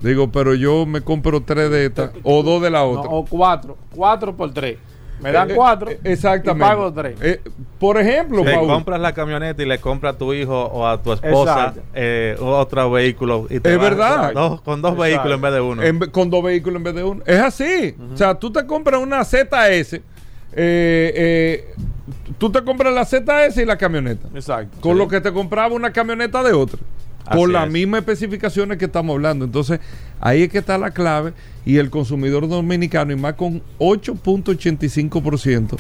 Digo, pero yo me compro tres de estas o dos de la No, otra. o cuatro. Cuatro por tres. Me dan Eh, cuatro. eh, exactamente. Y pago tres. Eh, por ejemplo, Le Paul, compras la camioneta y le compras a tu hijo o a tu esposa eh, otro vehículo. Y te Es verdad. dos- con dos Exacto. vehículos en vez de uno. en con dos vehículos en vez de uno. Es así. O sea, tú te compras una ZS. Eh, eh, tú te compras la ZS y la camioneta. Exacto. Con Sí. lo que te compraba una camioneta de otra. Así Con las es. mismas especificaciones que estamos hablando. Entonces, ahí es que está la clave. Y el consumidor dominicano, y más con 8.85%,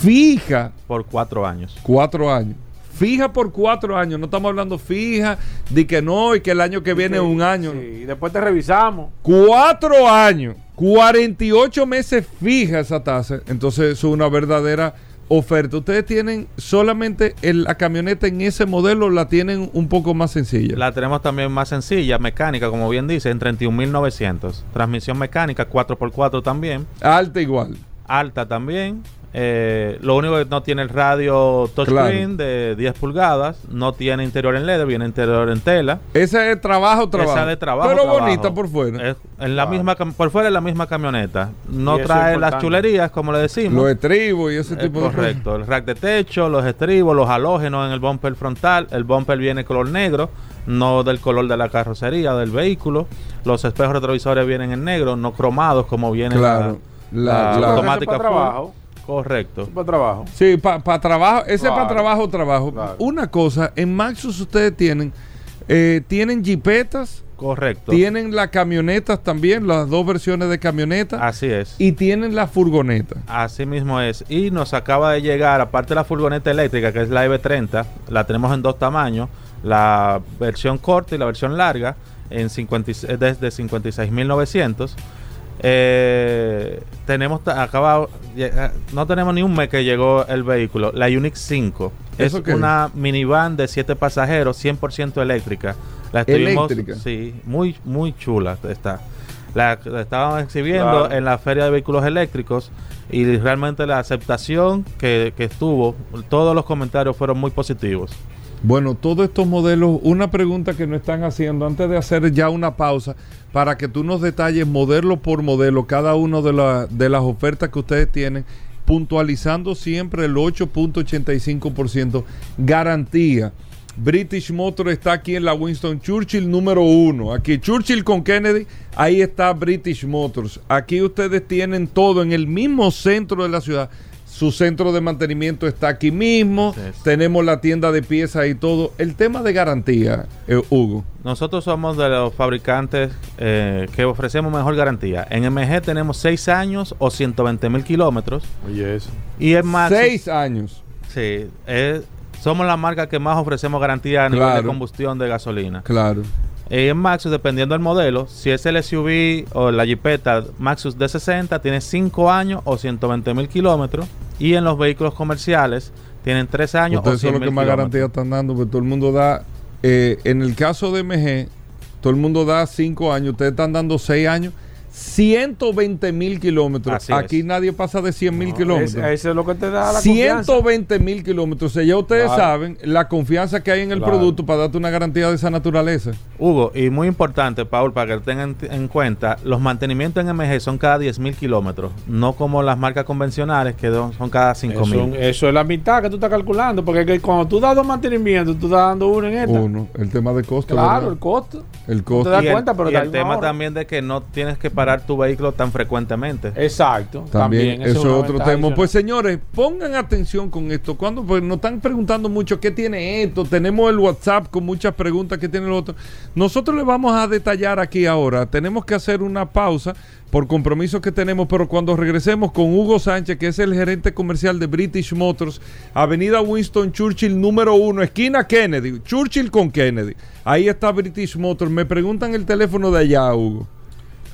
fija por cuatro años. cuatro años. Fija por cuatro años. No estamos hablando fija de que no y que el año que viene es un año. Sí, y después te revisamos. Cuatro años, 48 meses fija esa tasa. Entonces, es una verdadera oferta. Ustedes tienen solamente el- la camioneta en ese modelo, la tienen un poco más sencilla. La tenemos también más sencilla, mecánica, como bien dice, en 31.900. Transmisión mecánica, 4x4 también. Alta igual. Alta también. Eh, lo único que no tiene el radio touchscreen de 10 pulgadas. No tiene interior en LED, viene interior en tela. Esa es trabajo, trabajo. Esa de trabajo. Pero trabajo. bonita por fuera. Es en la misma, por fuera es la misma camioneta. No trae las chulerías, como le decimos. Los estribos y ese Es tipo de cosas. correcto. El rack de techo, los estribos, los halógenos en el bumper frontal. El bumper viene color negro, no del color de la carrocería del vehículo. Los espejos retrovisores vienen en negro, no cromados como viene Claro. la, La- la la- automática Para full. trabajo. Correcto. Para trabajo. Sí, para trabajo, ese es para Claro. trabajo, trabajo. Claro. Una cosa, en Maxus ustedes tienen, eh, tienen jipetas, Correcto. tienen las camionetas también, las dos versiones de camionetas, Así es. y tienen la furgoneta. Así mismo es. Y nos acaba de llegar, aparte de la furgoneta eléctrica, que es la EV30, la tenemos en dos tamaños, la versión corta y la versión larga, en 50 y- eh, desde 56.900. Eh, tenemos acaba, llega- no tenemos ni un mes que llegó el vehículo, la Unix 5. Es una minivan de 7 pasajeros, 100% eléctrica. La estuvimos, Eléctrica. Sí, muy, muy chula está. La, la estábamos exhibiendo Claro. en la feria de vehículos eléctricos y realmente la aceptación que, que estuvo, todos los comentarios fueron muy positivos. Bueno, todos estos modelos, una pregunta que nos están haciendo antes de hacer ya una pausa, para que tú nos detalles modelo por modelo cada uno de, la- de las ofertas que ustedes tienen, puntualizando siempre el 8.85% garantía. British Motor está aquí en la Winston Churchill número uno. Aquí Churchill con Kennedy, ahí está British Motors. Aquí ustedes tienen todo en el mismo centro de la ciudad. Su centro de mantenimiento está aquí mismo. Es. Tenemos la tienda de piezas y todo. El tema de garantía, eh, Hugo. Nosotros somos de los fabricantes eh, que ofrecemos mejor garantía. En MG tenemos 6 años o 120 mil kilómetros. Oye, eso. Y en Maxus, Seis años. sí, es- somos la marca que más ofrecemos garantía a nivel de combustión de gasolina. Claro. En Maxus, dependiendo del modelo, si es el SUV o la Jeepeta Maxus D60, tiene 5 años o 120 mil kilómetros. Y en los vehículos comerciales tienen 3 años o Ustedes son 100 los que más kilómetros. garantía están dando, porque todo el mundo da. eh, en el caso de MG, todo el mundo da cinco años. Ustedes están dando seis años. 120 mil kilómetros. Es. Aquí nadie pasa de 100 mil No, kilómetros. Eso es lo que te da la confianza. 120 mil kilómetros. O sea, ya ustedes Claro. saben la confianza que hay en el Claro. producto para darte una garantía de esa naturaleza. Hugo, y muy importante, Paul, para que tengan en cuenta, los mantenimientos en MG son cada 10 mil kilómetros, no como las marcas convencionales que son cada 5 Eso, mil. eso es la mitad que tú estás calculando. Porque que cuando tú das dos mantenimientos, tú estás dando uno en esta. Uno, el tema de costo. Claro, ¿verdad? el costo. el costo. te das y el, pero y tema también de que no tienes que No reparar tu vehículo tan frecuentemente. Exacto. También, esa eso es otro tema. Pues señores, pongan atención con esto. Cuando pues, nos están preguntando mucho qué tiene esto, tenemos el WhatsApp con muchas preguntas que tiene el otro. Nosotros les vamos a detallar aquí ahora. Tenemos que hacer una pausa por compromisos que tenemos, pero cuando regresemos con Hugo Sánchez, que es el gerente comercial de British Motors, Avenida Winston Churchill número uno, esquina Kennedy, Churchill con Kennedy. Ahí está British Motors. Me preguntan el teléfono de allá, Hugo.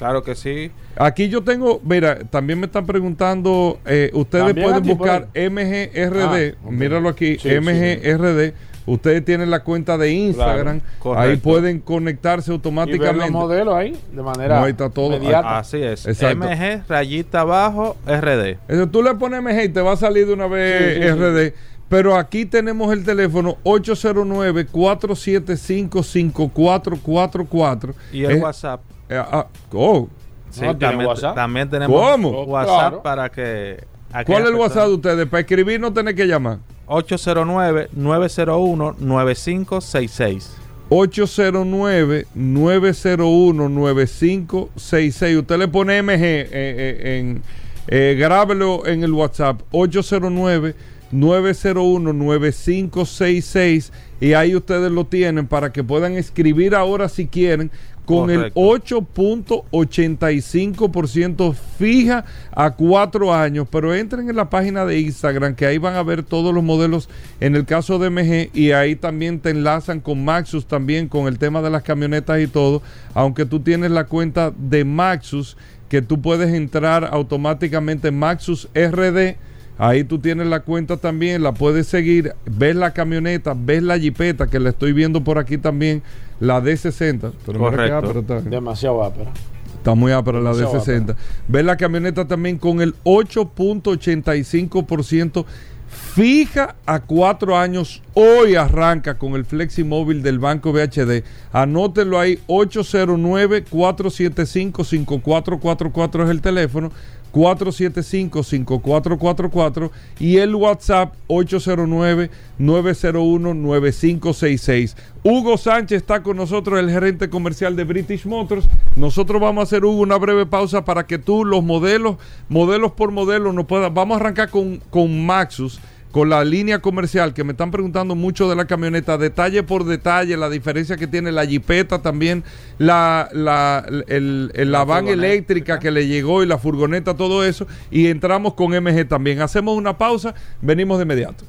Claro que sí. Aquí yo tengo, mira, también me están preguntando, eh, ustedes También pueden buscar ahí. MGRD, Ah, míralo aquí, Sí, MGRD. Ustedes tienen la cuenta de Instagram, Claro, ahí pueden conectarse Y ver los automáticamente. modelos ahí de manera No, ahí está todo. inmediata. Así es. Exacto. MG rayita abajo RD. Eso tú le pones MG y te va a salir de una vez Sí, sí, sí. RD. Pero aquí tenemos el teléfono 809-475-5444. Y el WhatsApp. Eh, ah, oh, Sí, ¿tiene también, WhatsApp? también tenemos ¿Cómo? WhatsApp Claro. para que. ¿Cuál es el WhatsApp de ustedes? Para escribir no tenés que llamar. 809-901-9566. 809-901-9566. Usted le pone MG eh, eh, en eh, grábelo en el WhatsApp 809-901-9566 y ahí ustedes lo tienen para que puedan escribir ahora si quieren con Correcto. el 8.85% fija a cuatro años, pero entren en la página de Instagram que ahí van a ver todos los modelos en el caso de MG y ahí también te enlazan con Maxus también con el tema de las camionetas y todo, aunque tú tienes la cuenta de Maxus que tú puedes entrar automáticamente en Maxus RD. Ahí tú tienes la cuenta también, la puedes seguir, ves la camioneta, ves la jipeta que la estoy viendo por aquí también, la D60. Pero Correcto. ápera está. Demasiado ápera. Está muy ápera la Demasiado D60. Ves la camioneta también con el 8.85% fija a cuatro años. Hoy arranca con el Fleximóvil del Banco BHD. Anótenlo ahí, 809-475-5444 es el teléfono. 475-5444 y el WhatsApp 809-901-9566. Hugo Sánchez está con nosotros, el gerente comercial de British Motors. Nosotros vamos a hacer, Hugo, una breve pausa para que tú los modelos, modelos por modelo, nos puedas... Vamos a arrancar con, con Maxus con la línea comercial que me están preguntando mucho de la camioneta, detalle por detalle, la diferencia que tiene la jipeta también, la, la, el, el- la van eléctrica que le llegó y la furgoneta, todo eso, y entramos con MG también. Hacemos una pausa, venimos de inmediato.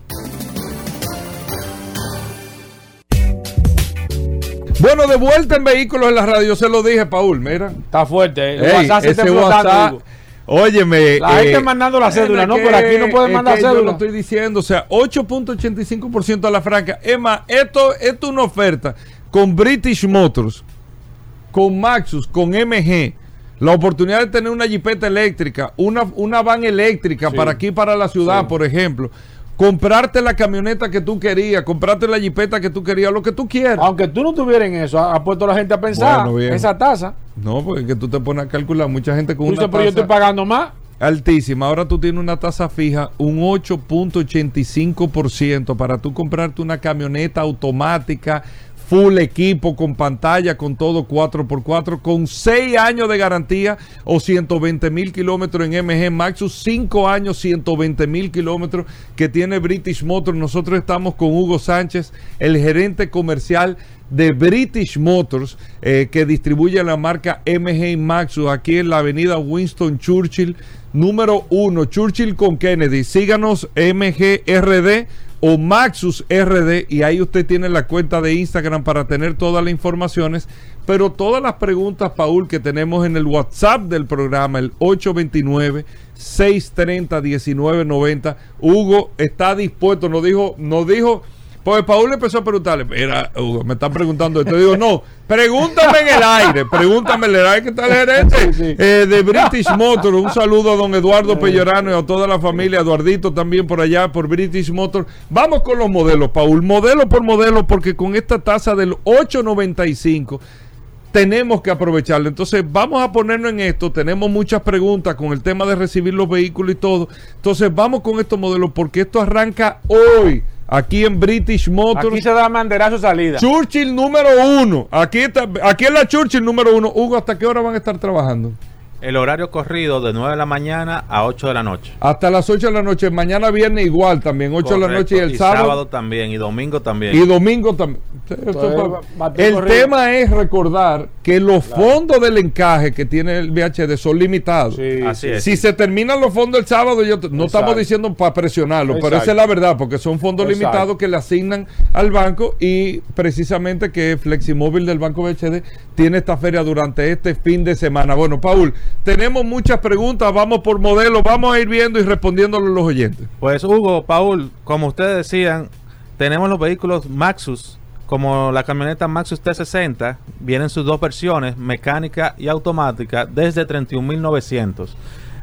Bueno, de vuelta en vehículos en la radio, se lo dije, Paul, mira. Está fuerte. El Ey, WhatsApp se ese. Óyeme. La gente eh, mandando la cédula, no, es pero aquí no pueden es mandar que Yo lo cédula. estoy diciendo, o sea, 8.85% a la franca. Emma, esto, esto es una oferta con British Motors, con Maxus, con MG. La oportunidad de tener una jipeta eléctrica, una, una van eléctrica Sí. para aquí, para la ciudad, Sí. por ejemplo. Comprarte la camioneta que tú querías, comprarte la jipeta que tú querías, lo que tú quieras. Aunque tú no tuvieras en eso, ha, puesto a la gente a pensar Bueno, esa tasa. No, porque es que tú te pones a calcular, mucha gente con Tú una pero yo estoy pagando más. altísima. Ahora tú tienes una tasa fija, un 8.85% para tú comprarte una camioneta automática, full equipo, con pantalla, con todo 4x4, con 6 años de garantía o 120 mil kilómetros en MG Maxus, 5 años, 120 mil kilómetros que tiene British Motors. Nosotros estamos con Hugo Sánchez, el gerente comercial de British Motors, eh, que distribuye la marca MG Maxus aquí en la avenida Winston Churchill, número 1, Churchill con Kennedy. Síganos MGRD o Maxus RD y ahí usted tiene la cuenta de Instagram para tener todas las informaciones. Pero todas las preguntas, Paul, que tenemos en el WhatsApp del programa, el 829-630-1990. Hugo está dispuesto, nos dijo, nos dijo, pues Paul empezó a preguntarle, Hugo, me están preguntando esto. Digo, no, pregúntame en el aire, pregúntame en el aire que está el gerente Sí, sí. eh, de British Motor. Un saludo a don Eduardo Pellorano y a toda la familia, Eduardito también por allá, por British Motor. Vamos con los modelos, Paul, modelo por modelo, porque con esta tasa del 895 tenemos que aprovecharlo. Entonces, vamos a ponernos en esto. Tenemos muchas preguntas con el tema de recibir los vehículos y todo. Entonces, vamos con estos modelos porque esto arranca hoy aquí en British Motors. Aquí se da banderazo salida. Churchill número uno. Aquí está, aquí es la Churchill número uno. Hugo, ¿hasta qué hora van a estar trabajando? El horario corrido de 9 de la mañana a 8 de la noche. Hasta las 8 de la noche. Mañana viernes igual también, 8 de la noche y el sábado. también, y domingo también. Y domingo también. El corrido. tema es recordar que los fondos del encaje que tiene el VHD son limitados. Sí, Así sí. es. Si se terminan los fondos el sábado, yo te- no Exacto. estamos diciendo para presionarlo, pero esa es la verdad, porque son fondos Exacto. limitados que le asignan al banco y precisamente que Fleximóvil del Banco VHD tiene esta feria durante este fin de semana. Bueno, Paul, tenemos muchas preguntas, vamos por modelo, vamos a ir viendo y respondiéndole a los oyentes. Pues Hugo, Paul, como ustedes decían, tenemos los vehículos Maxus, como la camioneta Maxus T60, vienen sus dos versiones, mecánica y automática, desde 31.900.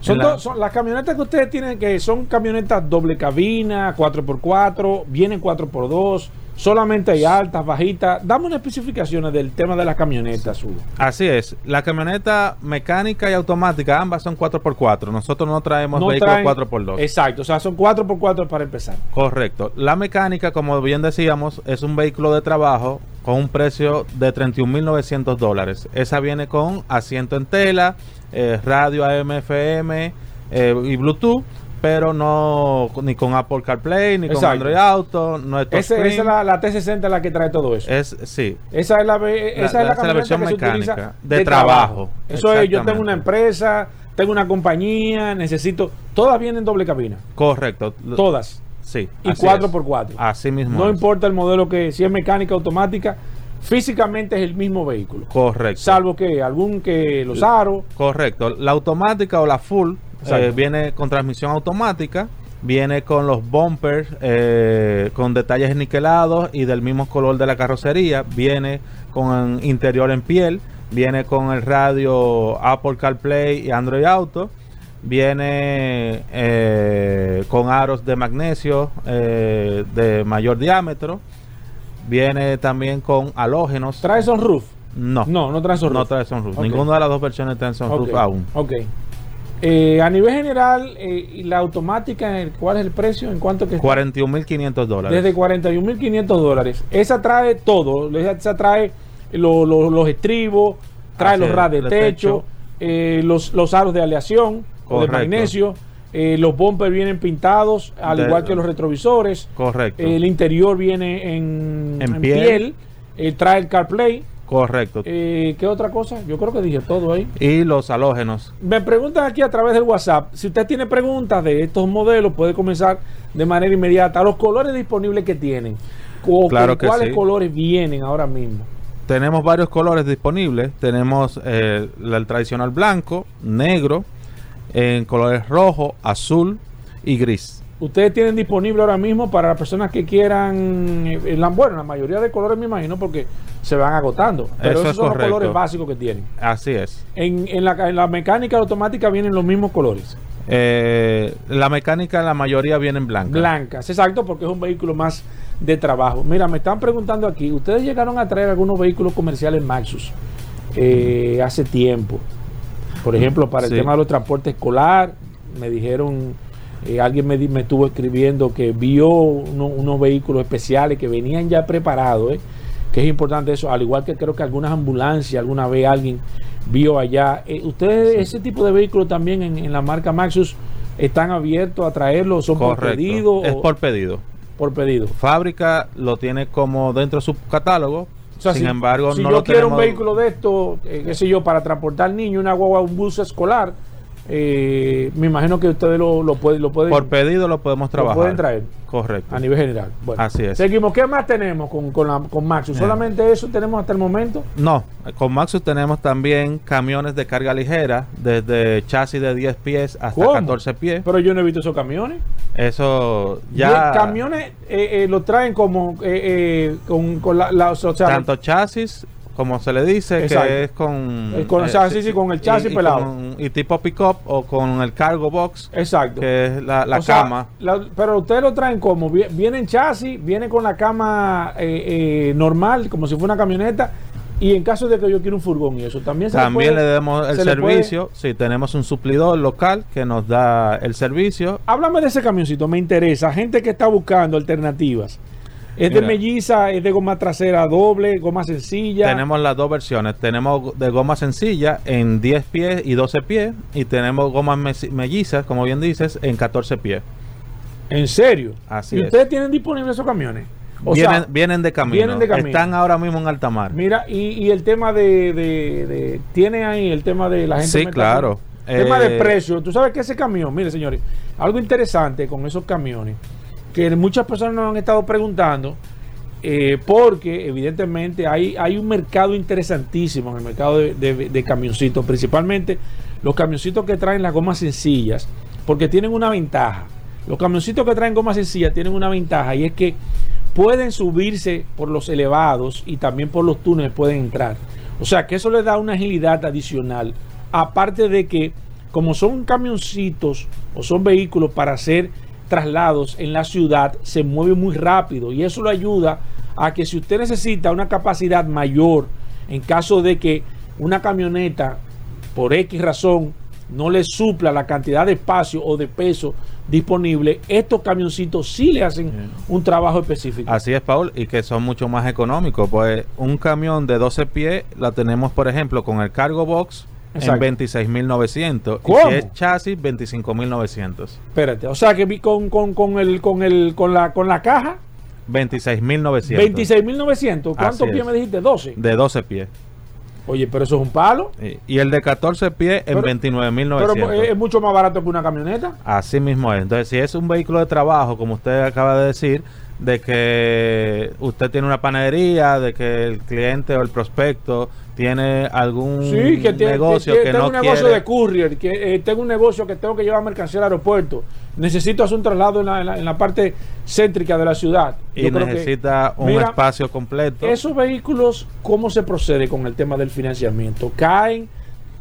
Son, la- dos- son las camionetas que ustedes tienen que son camionetas doble cabina, 4x4, vienen 4x2, solamente hay altas, bajitas. Dame unas especificaciones del tema de las camionetas, Hugo. Así es, la camioneta mecánica y automática, ambas son 4x4. Nosotros no traemos vehículos traen- 4x2. Exacto, o sea, son 4x4 para empezar. Correcto. La mecánica, como bien decíamos, es un vehículo de trabajo con un precio de 31.900 dólares. Esa viene con asiento en tela, eh, radio AM, FM eh, y Bluetooth, pero no ni con Apple CarPlay, ni con. Android Auto, no es Ese- esa es la, la T60 la que trae todo eso. Es, sí, Esa es la, esa es la- es versión que se mecánica, utiliza de trabajo. Eso es, yo tengo una empresa, tengo una compañía, necesito. Todas vienen doble cabina. correcto. Todas. Sí. Y así 4x4. es. Así mismo. No es. importa el modelo que, si es mecánica o automática, físicamente es el mismo vehículo. Correcto. Salvo que algún que los aros. Correcto. La automática o la full. Eh, viene con transmisión automática, viene con los bumpers eh, con detalles niquelados y del mismo color de la carrocería, viene con interior en piel, viene con el radio Apple CarPlay y Android Auto. Viene eh, con aros de magnesio eh, de mayor diámetro. Viene también con halógenos. ¿Trae sunroof? No, No, no trae sunroof. no trae sunroof. Ninguna de las dos versiones trae sunroof Ok, aún. Ok. Eh, a nivel general, eh, ¿y la automática, ¿cuál es el precio? ¿En cuánto que está? 41.500 dólares. Desde 41.500 dólares. Esa trae todo. Esa trae lo- lo- los estribos, trae Así los ras de techo, eh, los, los aros de aleación o de magnesio. los bumpers vienen pintados, al De- igual que los retrovisores. Correcto. El interior viene en, En en piel. piel. trae el CarPlay. Correcto. Eh, ¿Qué otra cosa? Yo creo que dije todo ahí. y los halógenos. Me preguntan aquí a través del WhatsApp. Si usted tiene preguntas de estos modelos, puede comenzar de manera inmediata. Los colores disponibles que tienen. O Claro con que ¿Cuáles sí. colores vienen ahora mismo? Tenemos varios colores disponibles. Tenemos eh, el tradicional blanco, negro, en colores rojo, azul y gris. Ustedes tienen disponible ahora mismo para las personas que quieran. eh, bueno, la mayoría de colores me imagino porque se van agotando. Pero Eso esos es son correcto. los colores básicos que tienen. Así es. En, en la, en la mecánica automática vienen los mismos colores. Eh, la mecánica, la mayoría viene en blanco. Blancas, exacto, porque es un vehículo más de trabajo. Mira, me están preguntando aquí, ¿ustedes llegaron a traer algunos vehículos comerciales Maxus eh, hace tiempo? Por ejemplo, para el Sí. tema de los transportes escolar, me dijeron, eh, alguien me, me estuvo escribiendo que vio uno- unos vehículos especiales que venían ya preparados, ¿eh? que es importante eso, al igual que creo que algunas ambulancias, alguna vez alguien vio allá. Eh, ¿Ustedes ese tipo de vehículos también en, en la marca Maxus están abiertos a traerlos? ¿Son por pedido? Es o- por pedido. por pedido. Fábrica lo tiene como dentro de su catálogo. O sea, Sin si, embargo, si no yo lo quiero tenemos- un vehículo de esto, eh, qué sé yo, para transportar niños, una guagua, un bus escolar, eh, me imagino que ustedes lo, lo pueden, lo pueden, Por pedido lo podemos lo trabajar. pueden traer Correcto. a nivel general. Bueno, Así es. Seguimos. ¿Qué más tenemos con, con, la, con Maxus? ¿Solamente eso tenemos hasta el momento? No, con Maxus tenemos también camiones de carga ligera, desde chasis de 10 pies hasta ¿Cómo? 14 pies. Pero yo no he visto esos camiones. Eso ya. camiones eh, eh, lo traen como eh, eh, con, con la, la- o sea, tanto chasis, como se le dice, Exacto. que es con. Eh, con el chasis y con el chasis y, pelado. con- y tipo pick-up o con el cargo box, Exacto. que es la, la sea, cama. la- pero ustedes lo traen como, Vi- viene en chasis, viene con la cama eh, eh, normal, como si fuera una camioneta, y en caso de que yo quiera un furgón y eso, también se También puede- le damos el se puede- servicio. Sí, tenemos un suplidor local que nos da el servicio. Háblame de ese camioncito, me interesa. Gente que está buscando alternativas. Es de melliza, es de goma trasera doble, goma sencilla. Tenemos las dos versiones. Tenemos de goma sencilla en 10 pies y 12 pies. Y tenemos gomas mellizas, como bien dices, en 14 pies. ¿En serio? Así ¿Y es. ustedes tienen disponibles esos camiones? O vienen, sea, vienen de camino. vienen de camino. Están ahora mismo en alta mar. Mira, y, y el tema de, de- de- Tiene ahí el tema de la gente. Sí, claro. El tema Eh, de precio. Tú sabes que ese camión, mire, señores, algo interesante con esos camiones, que muchas personas nos han estado preguntando, eh, porque evidentemente hay, hay un mercado interesantísimo en el mercado de, de- de camioncitos, principalmente los camioncitos que traen las gomas sencillas, porque tienen una ventaja. Los camioncitos que traen gomas sencillas tienen una ventaja y es que pueden subirse por los elevados y también por los túneles pueden entrar. O sea que eso les da una agilidad adicional. Aparte de que como son camioncitos o son vehículos para hacer traslados en la ciudad, se mueve muy rápido y eso le ayuda a que si usted necesita una capacidad mayor en caso de que una camioneta por X razón no le supla la cantidad de espacio o de peso disponible, estos camioncitos sí le hacen un trabajo específico. Así es, Paul, y que son mucho más económicos. Pues un camión de 12 pies la tenemos, por ejemplo, con el cargo box Exacto. en 26.900. Y si es chasis, 25.900. Espérate, o sea que vi con, con, con el, con, el, con, la, con la caja, 26.900. 26.900. ¿Cuántos pies es. me dijiste? 12. De 12 pies. Oye, pero eso es un palo. Y- Y el de 14 pies en Pero- Pero 29.900. es, es mucho más barato que una camioneta. Así mismo es. Entonces, si es un vehículo de trabajo, como usted acaba de decir, de que usted tiene una panadería, de que el cliente o el prospecto tiene algún Sí, que tiene, negocio que- que tengo no un negocio quiere- de courier, que eh, tengo un negocio que tengo que llevar mercancía al aeropuerto. Necesito hacer un traslado en la, en la- en la parte céntrica de la ciudad. y Yo que- necesita un Mira, espacio completo. Esos vehículos, ¿cómo se procede con el tema del financiamiento? ¿Caen?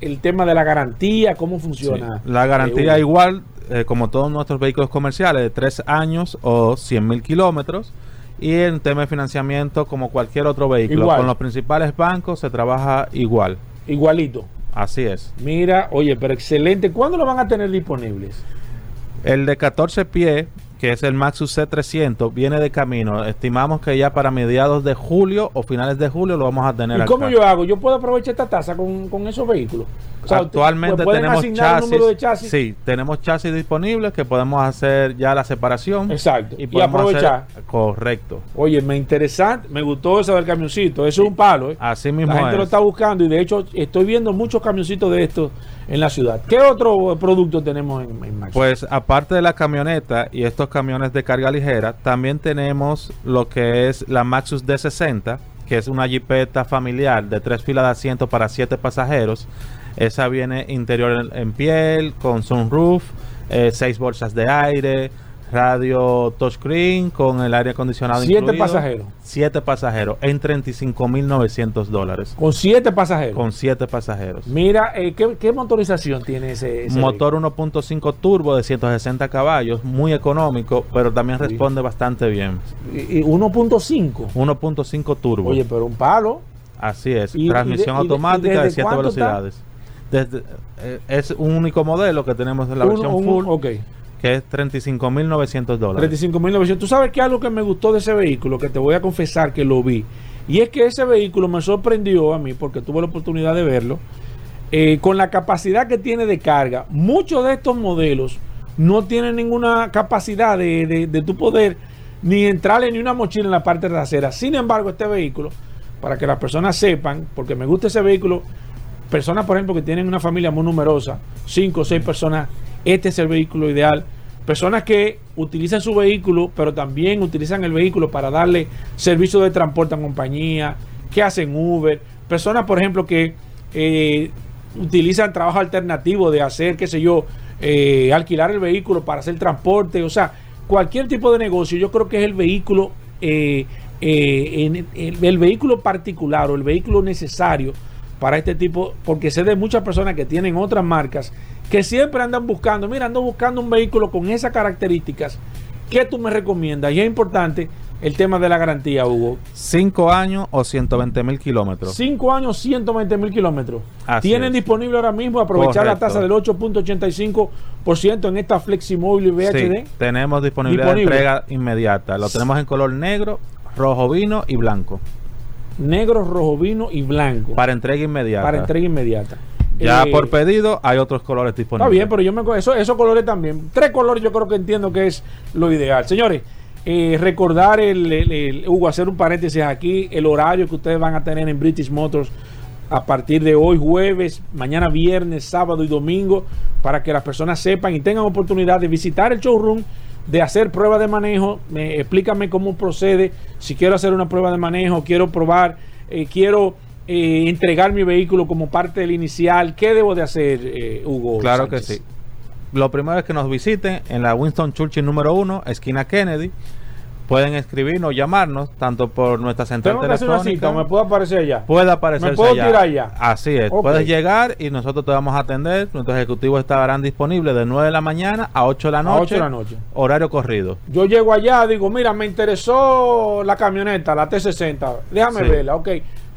¿El tema de la garantía? ¿Cómo funciona? Sí. La garantía Eh, igual, eh, como todos nuestros vehículos comerciales, de 3 años o 100 mil kilómetros. Y en tema de financiamiento, como cualquier otro vehículo, Igual. con los principales bancos se trabaja igual. Igualito. Así es. Mira, oye, pero excelente. ¿Cuándo lo van a tener disponibles? El de 14 pies, que es el Maxus C300, viene de camino. Estimamos que ya para mediados de julio o finales de julio lo vamos a tener ¿Y acá. cómo yo hago? ¿Yo puedo aprovechar esta tasa con, con esos vehículos? O sea, Actualmente ¿pueden tenemos chasis, chasis? Sí, tenemos chasis disponibles que podemos hacer ya la separación. Exacto. Y, podemos aprovechar. hacer- correcto. Oye, me interesante, me gustó eso del camioncito. Eso es un palo, ¿eh? Así mismo La gente es. lo está buscando y de hecho estoy viendo muchos camioncitos de estos en la ciudad. ¿Qué otro producto tenemos en, en Maxi? Pues aparte de la camioneta y estos camiones de carga ligera, también tenemos lo que es la Maxus D60, que es una jipeta familiar de tres filas de asientos para siete pasajeros. Esa viene interior en, en piel, con sunroof, eh, seis bolsas de aire, radio touchscreen con el aire acondicionado Siete incluido. pasajeros. Siete pasajeros en 35.900 dólares. Con siete pasajeros. Con siete pasajeros. Mira, eh, ¿qué, qué motorización tiene ese, ese Motor 1.5 turbo de 160 caballos, muy económico, pero también Sí. responde bastante bien. Y- y 1.5. 1.5 turbo. Oye, pero un palo. Así es. y- Transmisión y de- automática de desde 7 cuánto está? velocidades. Desde, eh, es un único modelo que tenemos en la versión Un- full, que es 35.900 dólares. 35.900. ¿Tú sabes qué algo que me gustó de ese vehículo? Que te voy a confesar que lo vi. Y es que ese vehículo me sorprendió a mí porque tuve la oportunidad de verlo. eh, con la capacidad que tiene de carga. Muchos de estos modelos no tienen ninguna capacidad de, de, de tu poder ni entrarle ni una mochila en la parte trasera. Sin embargo, este vehículo, para que las personas sepan, porque me gusta ese vehículo, personas, por ejemplo, que tienen una familia muy numerosa, cinco o seis personas, este es el vehículo ideal. Personas que utilizan su vehículo, pero también utilizan el vehículo para darle servicio de transporte a compañía, que hacen Uber. Personas, por ejemplo, que eh, utilizan trabajo alternativo de hacer, qué sé yo, eh, alquilar el vehículo para hacer transporte. O sea, cualquier tipo de negocio, yo creo que es el vehículo, eh, eh, en- el, el vehículo particular o el vehículo necesario para este tipo, porque sé de muchas personas que tienen otras marcas que siempre andan buscando, mira, ando buscando un vehículo con esas características, ¿qué tú me recomiendas? Y es importante el tema de la garantía, Hugo. 5 años o 120 mil kilómetros. 5 años, 120 mil kilómetros. Tienen es. disponible ahora mismo aprovechar la tasa del 8.85% en esta Fleximóvil VHD. Sí, tenemos disponibilidad Disponible. de entrega inmediata. Lo tenemos en color negro, rojo vino y blanco. Negro, rojo, vino y blanco. Para entrega inmediata. Para entrega inmediata. Ya Eh, por pedido hay otros colores Está disponibles. bien, pero yo me eso, esos colores también. Tres colores yo creo que entiendo que es lo ideal. Señores, eh, recordar el, el- el- Hugo, hacer un paréntesis aquí, el horario que ustedes van a tener en British Motors a partir de hoy jueves, mañana viernes, sábado y domingo, para que las personas sepan y tengan oportunidad de visitar el showroom, de hacer pruebas de manejo. Me, explícame cómo procede. Si quiero hacer una prueba de manejo, quiero probar, eh, quiero eh, entregar mi vehículo como parte del inicial. ¿Qué debo de hacer, eh, Hugo? Claro que sí. Lo primero es que nos visiten en la Winston Churchill número 1, esquina Kennedy. Pueden escribirnos, llamarnos, tanto por nuestra central Tengo que hacer una cita, telefónica. ¿me puedo aparecer allá? Puede aparecer ¿Me puedo tirar allá? Así es. Ok. Puedes llegar y nosotros te vamos a atender. Nuestros ejecutivos estarán disponibles de 9 de la mañana a 8 de la A noche. 8 de la noche. Horario corrido. Yo llego allá, digo, mira, me interesó la camioneta, la T60. Déjame Sí. verla, ok.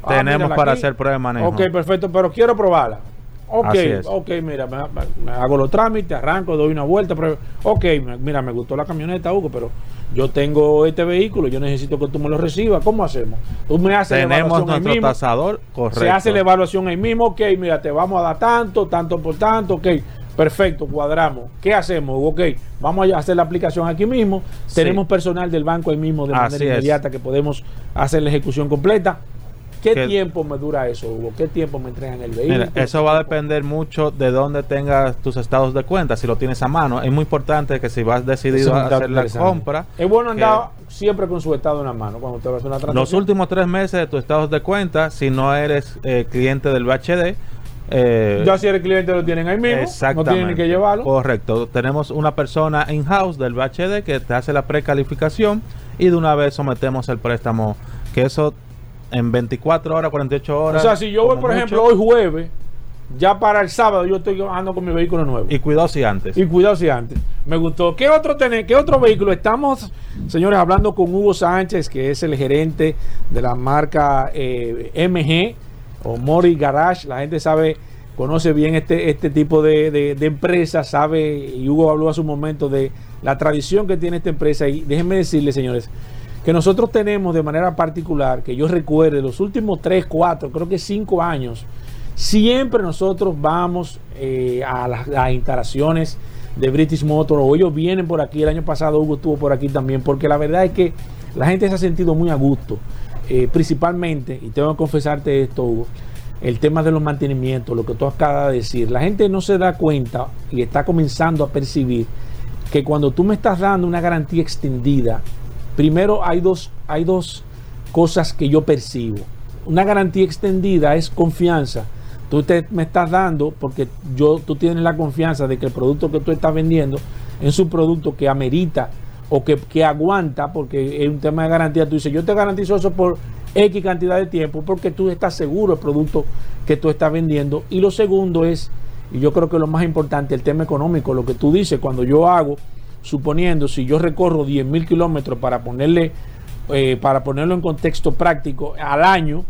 Ah, Tenemos para aquí. hacer prueba de manejo. Ok, perfecto, pero quiero probarla. Ok, ok, mira, me, me- hago los trámites, arranco, doy una vuelta. Pero, ok, mira, me gustó la camioneta, Hugo, pero yo tengo este vehículo, yo necesito que tú me lo recibas. ¿Cómo hacemos? Tú me haces la Tenemos evaluación ahí nuestro mismo. tasador correcto. Se hace la evaluación ahí mismo, ok, mira, te vamos a dar tanto, tanto por tanto, ok, perfecto, cuadramos. ¿Qué hacemos? Ok, vamos a hacer la aplicación aquí mismo. Sí. Tenemos personal del banco ahí mismo de Así manera es. inmediata que podemos hacer la ejecución completa. ¿Qué Que- tiempo me dura eso, Hugo? ¿Qué tiempo me entregan el vehículo? Mira, eso va a depender mucho de dónde tengas tus estados de cuenta, si lo tienes a mano. Es muy importante que si vas decidido a hacer la compra, Es bueno andar siempre con su estado en la mano cuando usted va a hacer una transacción. los últimos tres meses de tus estados de cuenta, si no eres eh, cliente del BHD, eh, Ya si eres cliente lo tienen ahí mismo. No tienen ni que llevarlo. Correcto. Tenemos una persona in-house del BHD que te hace la precalificación y de una vez sometemos el préstamo. Que eso en 24 horas, 48 O horas. sea, si yo voy, por mucho, ejemplo, hoy jueves, ya para el sábado yo estoy ando con mi vehículo nuevo. Y cuidado si antes. Y cuidado si antes. Me gustó. ¿Qué otro tener, qué otro vehículo? Estamos, señores, hablando con Hugo Sánchez, que es el gerente de la marca eh, MG o Mori Garage. La gente sabe, conoce bien este, este tipo de, de, de empresa, sabe, y Hugo habló hace un momento de la tradición que tiene esta empresa. Y déjenme decirles, señores, que nosotros tenemos de manera particular, que yo recuerde, los últimos 3, 4, creo que 5 años, siempre nosotros vamos eh, a las, instalaciones de British Motor o ellos vienen por aquí. El año pasado Hugo estuvo por aquí también, porque la verdad es que la gente se ha sentido muy a gusto. Eh, principalmente, y tengo que confesarte esto, Hugo, el tema de los mantenimientos, lo que tú acabas de decir. La gente no se da cuenta y está comenzando a percibir que cuando tú me estás dando una garantía extendida, primero hay dos, hay dos cosas que yo percibo. Una garantía extendida es confianza. Tú te, me estás dando porque yo, tú tienes la confianza de que el producto que tú estás vendiendo es un producto que amerita o que, que aguanta, porque es un tema de garantía. Tú dices, yo te garantizo eso por X cantidad de tiempo porque tú estás seguro del producto que tú estás vendiendo. Y lo segundo es, y yo creo que lo más importante, el tema económico, lo que tú dices, cuando yo hago, suponiendo, si yo recorro 10 mil kilómetros para ponerle, eh, para ponerlo en contexto práctico, al año,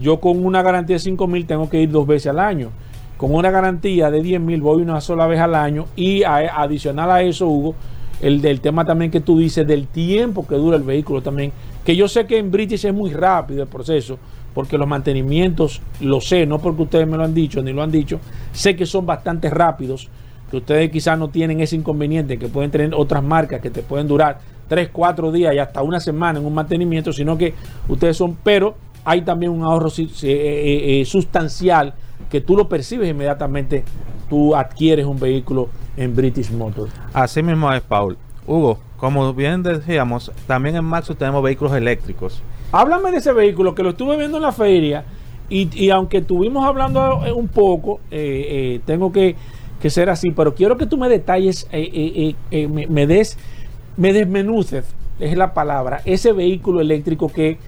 yo con una garantía de 5 mil tengo que ir dos veces al año. Con una garantía de 10 mil voy una sola vez al año y adicional a eso, Hugo, el del tema también que tú dices del tiempo que dura el vehículo también, que yo sé que en British es muy rápido el proceso, porque los mantenimientos, lo sé, no porque ustedes me lo han dicho ni lo han dicho, sé que son bastante rápidos, que ustedes quizás no tienen ese inconveniente, que pueden tener otras marcas que te pueden durar 3, 4 días y hasta una semana en un mantenimiento, sino que ustedes son, pero hay también un ahorro eh, eh, eh, sustancial que tú lo percibes inmediatamente, tú adquieres un vehículo en British Motors. Así mismo es, Paul. Hugo, como bien decíamos, también en Maxus tenemos vehículos eléctricos. Háblame de ese vehículo que lo estuve viendo en la feria y, y aunque estuvimos hablando un poco, eh, tengo que, que ser así, pero quiero que tú me detalles, eh, eh, eh, me, des, me desmenuces, es la palabra, ese vehículo eléctrico que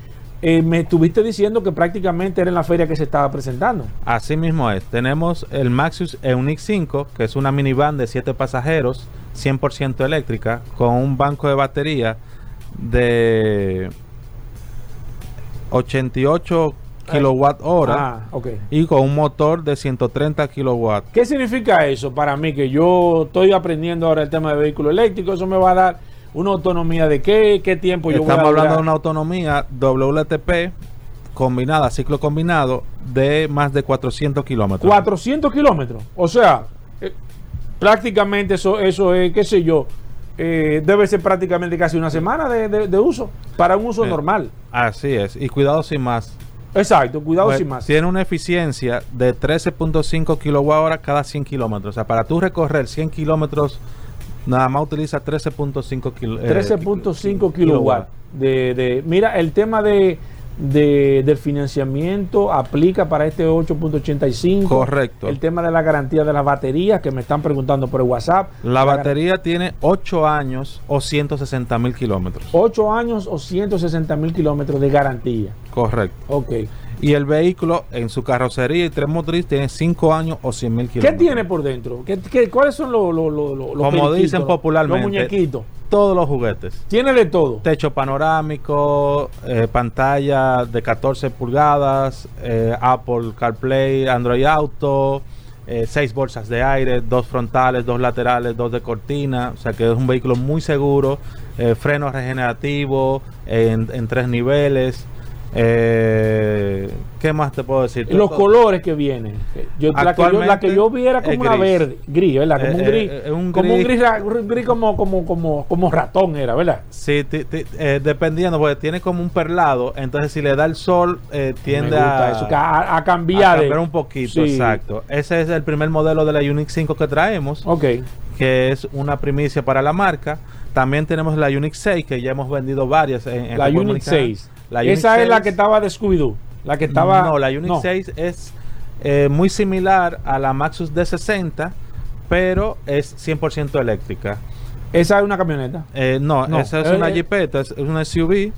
me estuviste diciendo que prácticamente era en la feria que se estaba presentando. Así mismo es. Tenemos el Maxus Eunix 5, que es una minivan de 7 pasajeros, 100% eléctrica, con un banco de batería de 88 kilowatt hora Ah, y con un motor de 130 kilowatt. ¿Qué significa eso para mí? Que yo estoy aprendiendo ahora el tema de vehículo eléctrico. Eso me va a dar una autonomía de qué, qué tiempo yo voy a Estamos hablando de una autonomía WLTP combinada, ciclo combinado, de más de 400 kilómetros. 400 kilómetros. O sea, eh, prácticamente eso, eso es, qué sé yo, eh, debe ser prácticamente casi una semana de, de- de uso para un uso Eh, normal. Así es, y cuidado sin más. Exacto, cuidado Pues, sin más. Tiene una eficiencia de 13.5 kWh cada 100 kilómetros. O sea, para tú recorrer 100 kilómetros, nada más utiliza 13.5 kil- eh, 13.5 kilowatts. De, de- mira, el tema de, de- del financiamiento aplica para este 8.85. Correcto. El tema de la garantía de las baterías que me están preguntando por el WhatsApp. La gar- batería tiene 8 años o 160 mil kilómetros. 8 años o 160 mil kilómetros de garantía. Correcto. Ok. Y el vehículo en su carrocería y tren motriz tiene 5 años o 100 mil ¿Qué kilómetros. tiene por dentro? ¿Qué, qué- cuáles son los, los, Como dicen popularmente. Los muñequitos. Todos los juguetes. Tiene de todo. Techo panorámico, eh, pantalla de 14 pulgadas, eh, Apple CarPlay, Android Auto, eh, seis bolsas de aire, dos frontales, dos laterales, dos de cortina. O sea que es un vehículo muy seguro, eh, freno regenerativo en, en tres niveles. Eh, ¿Qué más te puedo decir? Los Todo- colores que vienen. Yo, la, que yo, la que yo vi era como una verde, gris, ¿verdad? Como Eh, un eh, gris. eh, un como un gris- gris, ra- un gris como, como, como, como ratón era, ¿verdad? Sí, ti- ti- eh, dependiendo, porque tiene como un perlado, entonces si le da el sol, eh, tiende a, eso, que a, cambiar de. cambiar un poquito, Sí. exacto. Ese es el primer modelo de la Unix 5 que traemos, Ok. que es una primicia para la marca. También tenemos la Unix 6, que ya hemos vendido varias en, en La República Unix Dominicana. 6. La Unix Esa es la 6 que estaba de Scooby-Doo. La que estaba. No, la Unix no. 6 es eh, muy similar a la Maxus D60, pero es 100% eléctrica. Esa es una camioneta. Eh, no, No, esa es eh, una eh. Jeepeta, es, una SUV.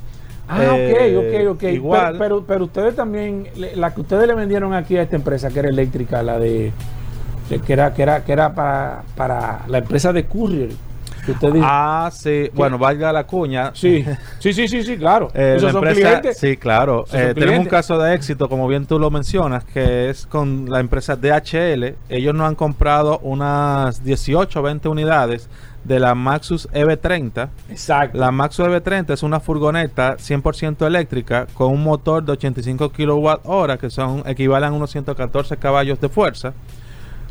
Ah, ok, ok, ok. Igual. Pero, pero, pero ustedes también, la que ustedes le vendieron aquí a esta empresa, que era eléctrica, la de. de- que era, que era, que era para, para la empresa de Courier. Que usted. Ah, sí. Bueno, valga la cuña. sí, sí, sí, sí, sí, claro. Eh, Esos la son empresa- clientes. Sí, claro. Eh, tenemos un caso de éxito, como bien tú lo mencionas, que es con la empresa DHL. Ellos nos han comprado unas 18 o 20 unidades de la Maxus EV30. Exacto. La Maxus EV30 es una furgoneta 100% eléctrica con un motor de 85 kWh, que son equivalen a unos 114 caballos de fuerza,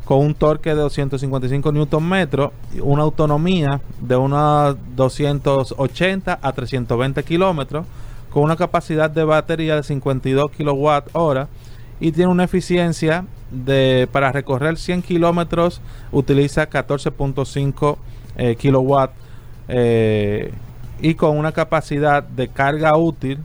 con un torque de 255 Nm, una autonomía de unos 280 a 320 kilómetros, con una capacidad de batería de 52 kWh y tiene una eficiencia de para recorrer 100 kilómetros utiliza 14.5 eh, eh, y con una capacidad de carga útil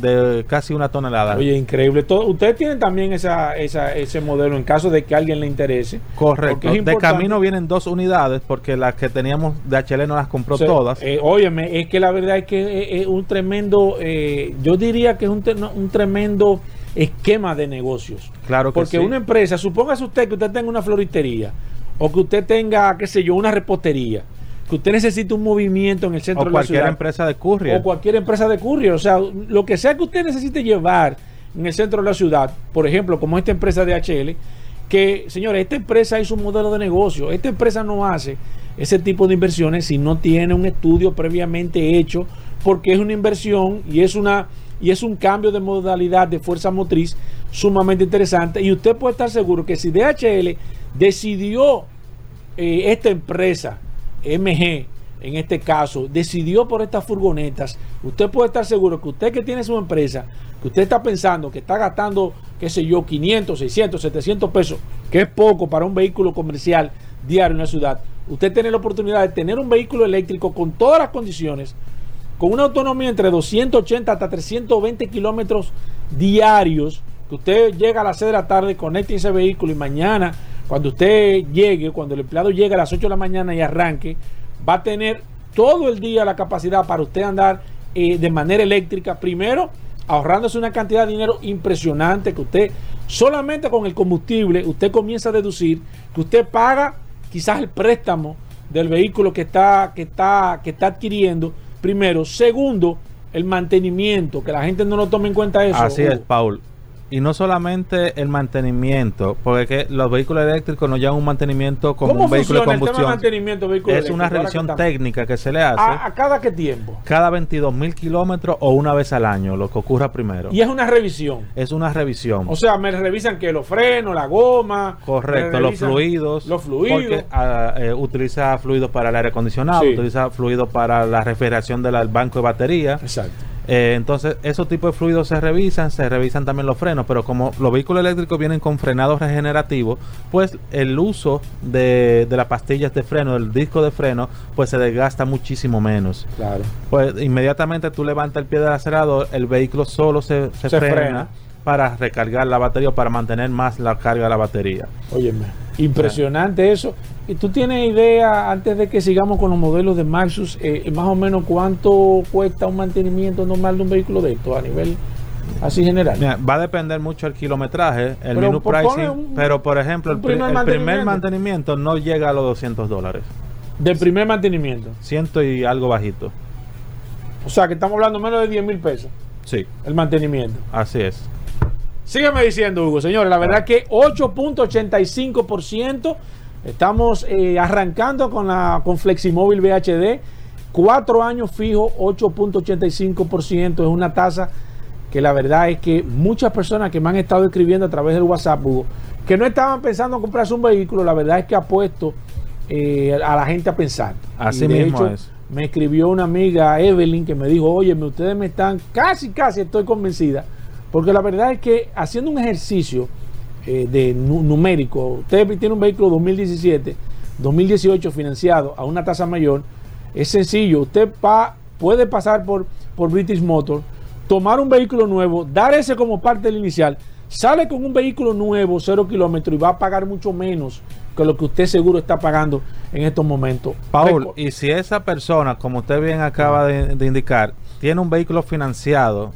de casi una tonelada. Oye, increíble. Todo, ustedes tienen también esa, esa, ese modelo en caso de que a alguien le interese. Correcto. De camino vienen dos unidades porque las que teníamos de HL no las compró O sea, todas. eh, óyeme, es que la verdad es que es, un tremendo, eh, yo diría que es un, un tremendo esquema de negocios. claro que Porque sí. una empresa, supóngase usted que usted tenga una floristería o que usted tenga, qué sé yo, una repostería, que usted necesite un movimiento en el centro o de la cualquier ciudad. empresa de courier. o cualquier empresa de courier. O sea, lo que sea que usted necesite llevar en el centro de la ciudad, por ejemplo, como esta empresa de HL, que, señores, esta empresa es un modelo de negocio. Esta empresa no hace ese tipo de inversiones si no tiene un estudio previamente hecho, porque es una inversión y es una y es un cambio de modalidad de fuerza motriz sumamente interesante. Y usted puede estar seguro que si DHL decidió eh, esta empresa, MG, en este caso, decidió por estas furgonetas, usted puede estar seguro que usted que tiene su empresa, que usted está pensando que está gastando, qué sé yo, 500, 600, 700 pesos, que es poco para un vehículo comercial diario en la ciudad, usted tiene la oportunidad de tener un vehículo eléctrico con todas las condiciones, con una autonomía entre 280 hasta 320 kilómetros diarios, que usted llega a las 6 de la tarde, conecte ese vehículo y mañana, cuando usted llegue, cuando el empleado llegue a las 8 de la mañana y arranque, va a tener todo el día la capacidad para usted andar eh, de manera eléctrica. Primero, ahorrándose una cantidad de dinero impresionante que usted solamente con el combustible, usted comienza a deducir que usted paga quizás el préstamo del vehículo que está, que está, que está adquiriendo. Primero. Segundo, el mantenimiento, que la gente no lo tome en cuenta eso. Así es, Hugo. Paul. Y no solamente el mantenimiento, porque los vehículos eléctricos no llevan un mantenimiento como ¿Cómo un vehículo de funciona el tema de combustión. mantenimiento de vehículos Es una revisión técnica que se le hace ¿A, a cada qué tiempo? cada 22 mil kilómetros o una vez al año, lo que ocurra primero. Y es una revisión. Es una revisión. O sea, me revisan que los frenos, la goma. Correcto, los fluidos. Los fluidos. Porque ah, eh, utiliza fluidos para el aire acondicionado, Sí. utiliza fluidos para la refrigeración del banco de batería. Exacto. Eh, entonces, esos tipos de fluidos se revisan, se revisan también los frenos, pero como los vehículos eléctricos vienen con frenados regenerativos, pues el uso de, de las pastillas de freno, del disco de freno, pues se desgasta muchísimo menos. Claro. Pues inmediatamente tú levantas el pie del acelerador, el vehículo solo se, se Se frena, frena. para recargar la batería o para mantener más la carga de la batería. Óyeme, impresionante eso. ¿Y tú tienes idea, antes de que sigamos con los modelos de Maxus, eh, más o menos cuánto cuesta un mantenimiento normal de un vehículo de esto a nivel así general? Mira, va a depender mucho el kilometraje, el menú pricing, un- pero por ejemplo, el, pri- primer el primer mantenimiento. mantenimiento no llega a los 200 dólares, De primer mantenimiento. ciento y algo bajito. O sea, que estamos hablando menos de 10 mil pesos Sí, el mantenimiento. así es. Sígueme diciendo, Hugo. Señores, la verdad que 8.85%. Estamos eh, arrancando con la con Fleximóvil VHD. Cuatro años fijo, 8.85%. Es una tasa que la verdad es que muchas personas que me han estado escribiendo a través del WhatsApp, Hugo, que no estaban pensando en comprarse un vehículo, la verdad es que ha puesto eh, a la gente a pensar. Así de mismo hecho, es. Me escribió una amiga, Evelyn, que me dijo, oye, ustedes me están, casi, casi estoy convencida, porque la verdad es que haciendo un ejercicio eh, de nu- numérico, usted tiene un vehículo 2017, 2018 financiado a una tasa mayor, es sencillo, usted pa- puede pasar por, por British Motor, tomar un vehículo nuevo, dar ese como parte del inicial, sale con un vehículo nuevo, cero kilómetros, y va a pagar mucho menos que lo que usted seguro está pagando en estos momentos. Paul, y si esa persona, como usted bien acaba de, de indicar, tiene un vehículo financiado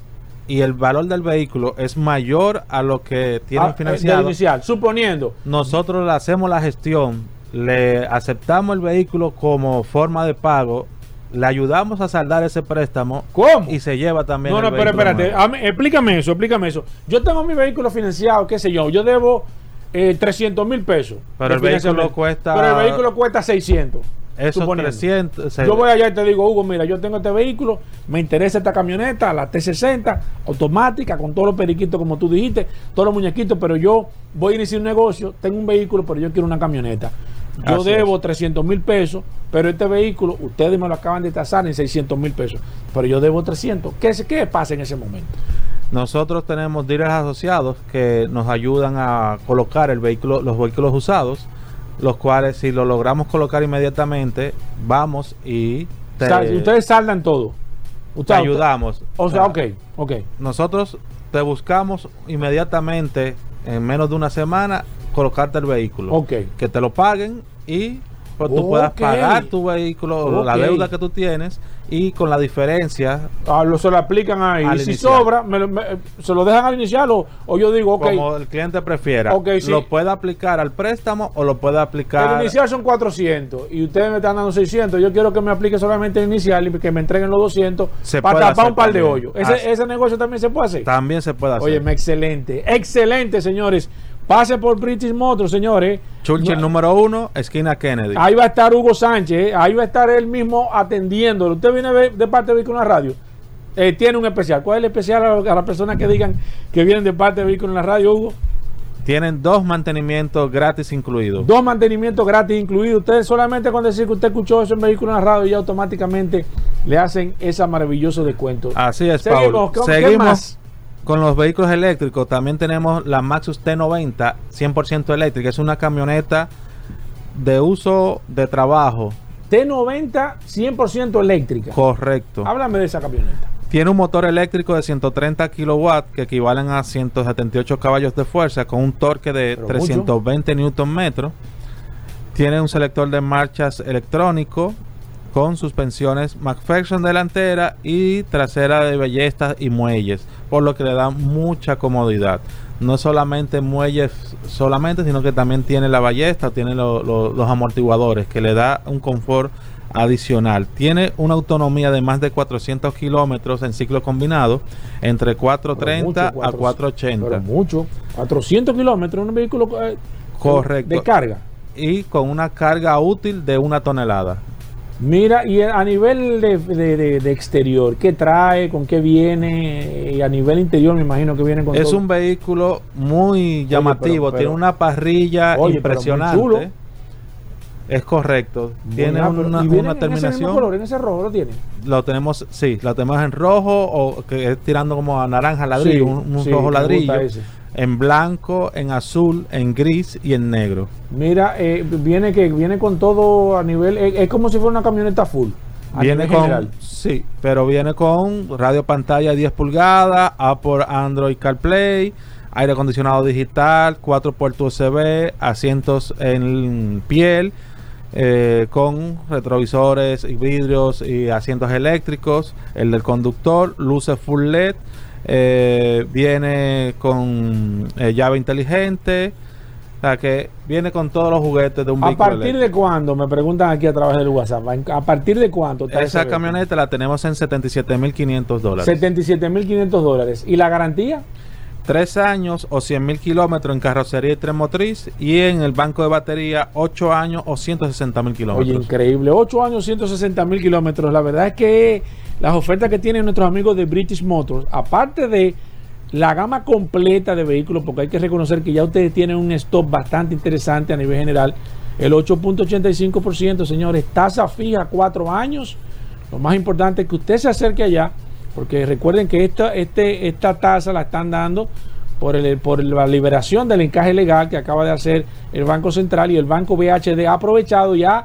y el valor del vehículo es mayor a lo que tiene Ah, eh, financiado, inicial, suponiendo. nosotros le hacemos la gestión, le aceptamos el vehículo como forma de pago, le ayudamos a saldar ese préstamo ¿Cómo? y se lleva también. No, el no, pero vehículo espérate, a mí- explícame eso, explícame eso. Yo tengo mi vehículo financiado, qué sé yo, yo debo eh, 300 mil pesos. Pero el vehículo cuesta- Pero el vehículo cuesta 600. Esos suponiendo. 300. se- Yo voy allá y te digo, Hugo, mira, yo tengo este vehículo, me interesa esta camioneta, la T60, automática, con todos los periquitos, como tú dijiste, todos los muñequitos, pero yo voy a iniciar un negocio, tengo un vehículo, pero yo quiero una camioneta. Yo Así debo 300 mil pesos, pero este vehículo, ustedes me lo acaban de tasar en 600 mil pesos, pero yo debo 300. ¿Qué, ¿Qué pasa en ese momento? Nosotros tenemos dealers asociados que nos ayudan a colocar el vehículo, los vehículos usados, los cuales si lo logramos colocar inmediatamente, vamos y te, O sea, ustedes saldan todo. te Ustedes- ayudamos. O sea, ok, ok. Nosotros te buscamos inmediatamente, en menos de una semana, colocarte el vehículo. Ok. Que te lo paguen y pues, tú puedas pagar tu vehículo, la Ok. deuda que tú tienes y con la diferencia Ah, lo, se lo aplican ahí. Y si inicial. sobra, me me- se lo dejan al inicial o, o yo digo, ok. como el cliente prefiera. Ok, sí. Lo puede aplicar al préstamo o lo puede El aplicar. inicial son 400 y ustedes me están dando 600. Yo quiero que me aplique solamente el inicial y que me entreguen los 200 Se para tapar un par de hoyos. Ese, ese negocio también se puede hacer. También se puede hacer. Oye, excelente. Excelente, señores. Pase por British Motors, señores. Churchill No- número uno, esquina Kennedy. Ahí va a estar Hugo Sánchez, ahí va a estar él mismo atendiéndolo. Usted viene de, parte de Vehículos en la Radio. Eh, tiene un especial. ¿Cuál es el especial a, a las personas que digan que vienen de parte de Vehículos en la Radio, Hugo? Tienen dos mantenimientos gratis incluidos. Dos mantenimientos gratis incluidos. Ustedes solamente con decir que usted escuchó eso en Vehículos en la Radio, ya automáticamente le hacen ese maravilloso descuento. Así es, Seguimos, Paul. ¿con qué Seguimos más? Con los vehículos eléctricos. También tenemos la Maxus T90, 100% eléctrica. Es una camioneta de uso de trabajo. T90 100% eléctrica. Correcto. Háblame de esa camioneta. Tiene un motor eléctrico de 130 kilowatts que equivalen a 178 caballos de fuerza con un torque de Pero 320 newton metros. Tiene un selector de marchas electrónico con suspensiones McPherson delantera y trasera de ballestas y muelles, por lo que le da mucha comodidad. No solamente muelles solamente, sino que también tiene la ballesta, tiene lo- lo- los amortiguadores, que le da un confort adicional. Tiene una autonomía de más de 400 kilómetros en ciclo combinado, entre 430 Pero mucho, a cuatro- 480. Pero mucho. 400 kilómetros en un vehículo eh, Correcto. de carga. y con una carga útil de una tonelada. Mira, y a nivel de, de- exterior, ¿qué trae? ¿Con qué viene? Y a nivel interior me imagino que viene con Es todo. un vehículo muy llamativo, pero- tiene una parrilla Oye, impresionante. Es correcto. Tiene Ah, una, ¿y viene una en ese mismo terminación. color, en ese rojo lo tiene. Lo tenemos, sí, lo tenemos en rojo o que es tirando como a naranja ladrillo, Sí, un, un sí, rojo ladrillo. ese. En blanco, en azul, en gris y en negro. Mira, eh, viene que viene con todo a nivel. Es, es como si fuera una camioneta full. a Viene nivel con, general. sí, pero viene con radio pantalla 10 pulgadas, Apple Android CarPlay, aire acondicionado digital, cuatro puertos USB, asientos en piel, eh, con retrovisores y vidrios y asientos eléctricos, el del conductor, luces full LED, eh, viene con eh, llave inteligente, o sea que viene con todos los juguetes de un ¿A partir eléctrico. de cuándo? Me preguntan aquí a través del WhatsApp. ¿A partir de cuánto? está Esa camioneta la tenemos en 77.500 dólares. 77.500 dólares. ¿Y la garantía? Tres años o 100.000 kilómetros en carrocería y tren motriz y en el banco de batería 8 años o 160.000 Oye, kilómetros. increíble. 8 años, 160 mil kilómetros. La verdad es que las ofertas que tienen nuestros amigos de British Motors, aparte de la gama completa de vehículos, porque hay que reconocer que ya ustedes tienen un stock bastante interesante a nivel general. El 8.85%, señores, tasa fija, 4 años. Lo más importante es que usted se acerque allá, porque recuerden que esta, este, esta tasa la están dando por, el, por la liberación del encaje legal que acaba de hacer el Banco Central y el Banco BHD ha aprovechado ya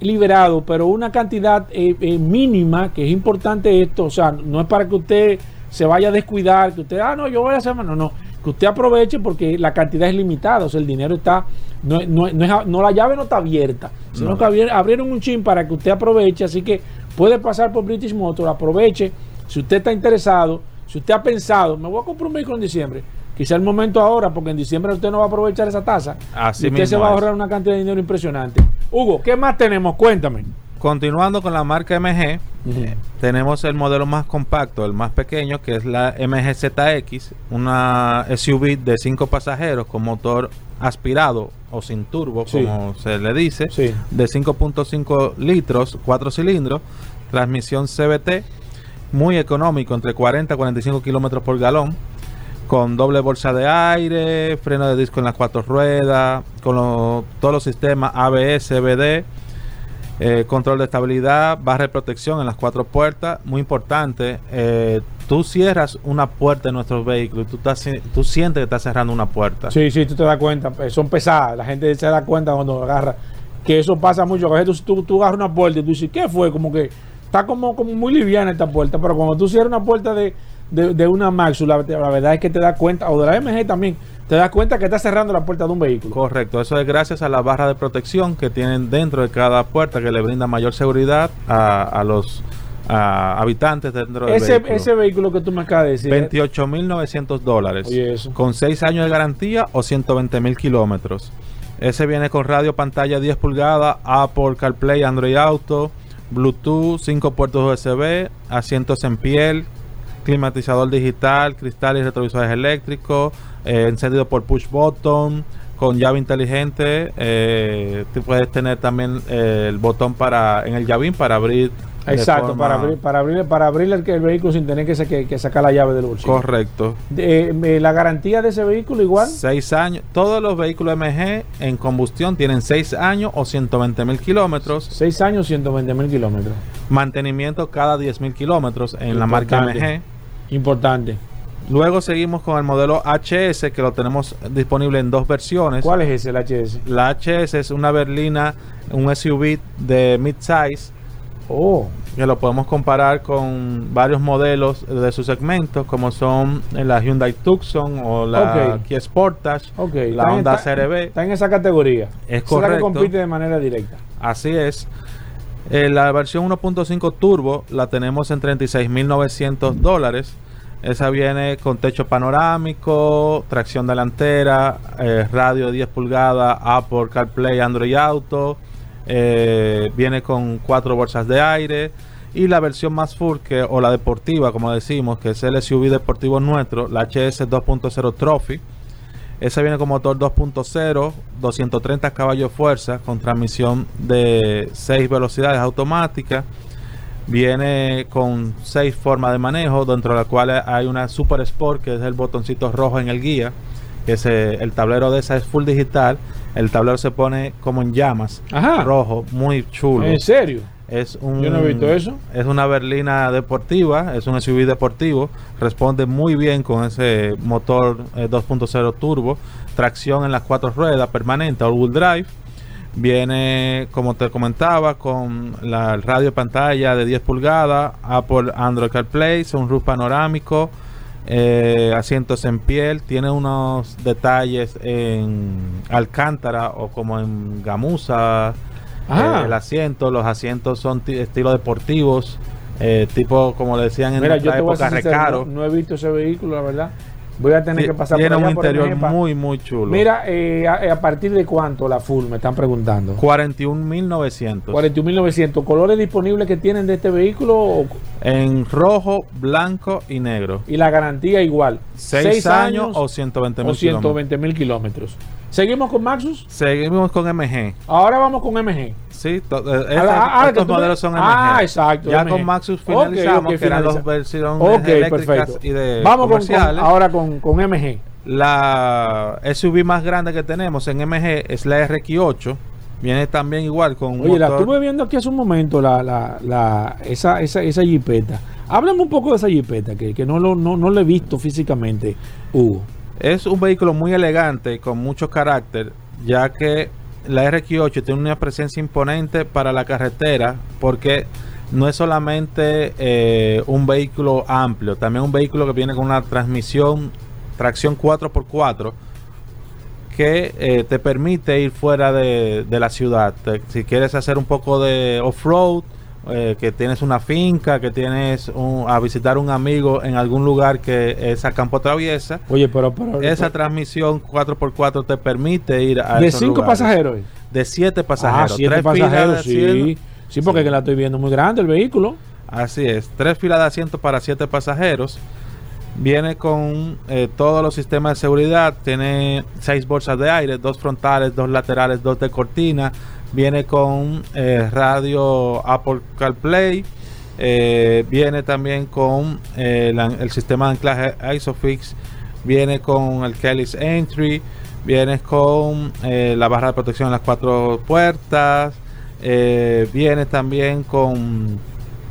liberado, pero una cantidad eh, eh, mínima, que es importante esto, o sea, no es para que usted se vaya a descuidar, que usted, ah, no, yo voy a hacer, no, no, que usted aproveche porque la cantidad es limitada, o sea, el dinero está, no, no, no, es- no la llave no está abierta, sino No. que abri- abrieron un chin para que usted aproveche, así que puede pasar por British Motor, aproveche, si usted está interesado, si usted ha pensado, me voy a comprar un vehículo en diciembre, quizá el momento ahora, porque en diciembre usted no va a aprovechar esa tasa, Así y usted se va a es. ahorrar una cantidad de dinero impresionante. Hugo, ¿qué más tenemos? Cuéntame. Continuando con la marca MG, tenemos el modelo más compacto, el más pequeño, que es la MG ZX, una SUV de 5 pasajeros con motor aspirado o sin turbo, Sí. como se le dice, Sí. de 5.5 litros, 4 cilindros, transmisión CBT, muy económico, entre 40 y 45 kilómetros por galón, con doble bolsa de aire, freno de disco en las cuatro ruedas, con lo- todos los sistemas ABS, CBD, eh, control de estabilidad, barra de protección en las cuatro puertas, muy importante. eh, tú cierras una puerta en nuestros vehículos tú, estás, tú sientes que estás cerrando una puerta. Sí, sí, tú te das cuenta, eh, son pesadas, la gente se da cuenta cuando agarra, que eso pasa mucho, a veces tú, tú agarras una puerta y tú dices, ¿qué fue? Como que está como, como muy liviana esta puerta, pero cuando tú cierras una puerta de, de, de una Maxus, la, la verdad es que te das cuenta, o de la MG también, te das cuenta que estás cerrando la puerta de un vehículo. Correcto, eso es gracias a la barra de protección que tienen dentro de cada puerta que le brinda mayor seguridad a, a los a habitantes dentro del Ese, vehículo. ese vehículo que tú me acabas de decir. 28.900 dólares. Oye, eso. Con 6 años de garantía o 120 mil kilómetros. Ese viene con radio pantalla 10 pulgadas, Apple CarPlay, Android Auto, Bluetooth, 5 puertos USB, asientos en piel, climatizador digital, cristal y retrovisores eléctricos, eh, encendido por push button, con llave inteligente. eh, tú puedes tener también eh, el botón para en el llavín para abrir. Exacto, forma- para abrir, para abrir, para abrir el, el vehículo sin tener que, sa- que- que sacar la llave del bolsillo. Correcto. Eh, la garantía de ese vehículo igual. 6 años. Todos los vehículos MG en combustión tienen 6 años o 120 mil kilómetros. 6 años, 120 mil kilómetros. Mantenimiento cada 10 mil kilómetros en la marca. MG. Importante. Luego seguimos con el modelo HS que lo tenemos disponible en dos versiones. ¿Cuál es ese, el HS? La HS es una berlina, un SUV de mid-size Oh, que lo podemos comparar con varios modelos de su segmento como son la Hyundai Tucson o la Ok. Kia Sportage, ok. la Está Honda está- CRB. Está en esa categoría. Es Esa la que correcto. compite de manera directa. Así es. Eh, la versión 1.5 Turbo la tenemos en 36.900 dólares. Esa viene con techo panorámico, tracción delantera, eh, radio de 10 pulgadas, Apple CarPlay, Android Auto, eh, viene con cuatro bolsas de aire y la versión más full que, o la deportiva, como decimos, que es el SUV deportivo nuestro, la HS 2.0 Trophy. Esa viene con motor 2.0, 230 caballos de fuerza, con transmisión de 6 velocidades automáticas. Viene con 6 formas de manejo, dentro de las cuales hay una Super Sport, que es el botoncito rojo en el guía. Que se- el tablero de esa es full digital. El tablero se pone como en llamas, Ajá. rojo, muy chulo. ¿En serio? Es un, Yo no he visto eso. Es una berlina deportiva, es un SUV deportivo. Responde muy bien con ese motor eh, 2.0 turbo. Tracción en las cuatro ruedas permanente, all-wheel drive. Viene, como te comentaba, con la radio pantalla de 10 pulgadas, Apple Android CarPlay, sunroof panorámico, eh, asientos en piel. Tiene unos detalles en alcántara o como en gamuza. Ajá. Eh, el asiento, los asientos son ti- estilo deportivos, eh, tipo como le decían en Mira, yo la te voy a época recaro. no, no he visto ese vehículo, la verdad. Voy a tener que pasar Tiene por allá un interior muy, muy chulo. Mira, eh, a, a partir de cuánto la full, me están preguntando. 41.900. 41.900. ¿Colores disponibles que tienen de este vehículo En rojo, blanco y negro. y la garantía igual? 6 Seis años, o 120 o mil 120 mil kilómetros. ¿Seguimos con Maxus? Seguimos con MG. Ahora vamos con MG. Sí, eh, Ah, estas- ah, que estos me- modelos son MG. Ah, exacto, Ya MG. con Maxus finalizamos, ok, que eran finaliza- versiones Ok, eléctricas perfecto. y de Vamos con, con- comerciales. ahora con, con MG. La SUV más grande que tenemos en MG es la RX8. Viene también igual con Oye, la motor- estuve viendo aquí hace un momento, la, la, la, esa, esa, esa jipeta. Háblame un poco de esa jipeta, que, que no, lo, no, no lo he visto físicamente, Hugo. Es un vehículo muy elegante, con mucho carácter, ya que la RX8 tiene una presencia imponente para la carretera, porque no es solamente eh, un vehículo amplio, también un vehículo que viene con una transmisión, tracción 4x4, que eh, te permite ir fuera de, la ciudad. Si quieres hacer un poco de off-road, eh, que tienes una finca, que tienes un- a visitar un amigo en algún lugar que es a campo traviesa, Oye, pero... pero esa transmisión 4x4 te permite ir a de esos cinco lugares. pasajeros. De 7 pasajeros. ah, siete Tres pasajeros, sí. Sí, porque Sí. que la estoy viendo muy grande el vehículo. Así es. Tres filas de asiento para 7 pasajeros. Viene con eh, todos los sistemas de seguridad. Tiene 6 bolsas de aire, dos frontales, dos laterales, dos de cortina. Viene con eh, radio Apple CarPlay. Eh, viene también con eh, el sistema de anclaje ISOFIX. Viene con el Kelly's Entry. Viene con la barra de protección en las cuatro puertas. Viene también con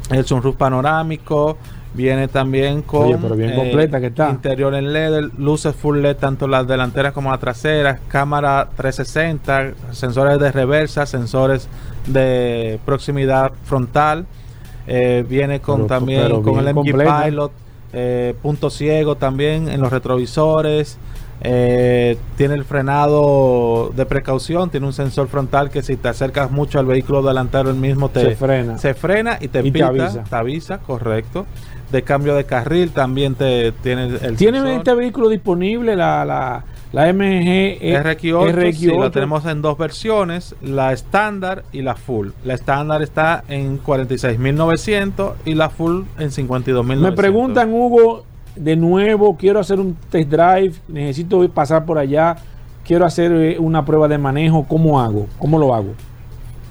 el sunroof panorámico. Viene también con Oye, pero bien completa que está. interior en LED, luces full LED tanto las delanteras como las traseras, cámara 360, sensores de reversa, sensores de proximidad frontal. Eh, viene con Pero- también pero con el MG completa. Pilot, eh, punto ciego también en los retrovisores. Eh, tiene el frenado de precaución, tiene un sensor frontal que si te acercas mucho al vehículo delantero, el mismo te Se frena. se frena y te Y te avisa. te avisa, correcto. De cambio de carril también te tiene el ¿Tiene sensor. este vehículo disponible la, la, la MG RX8, sí, lo tenemos en dos versiones, la estándar y la full. La estándar está en 46.900 y la full en 52.900. Me preguntan, Hugo, de nuevo, quiero hacer un test drive, necesito pasar por allá, quiero hacer eh, una prueba de manejo, ¿cómo hago? ¿Cómo lo hago?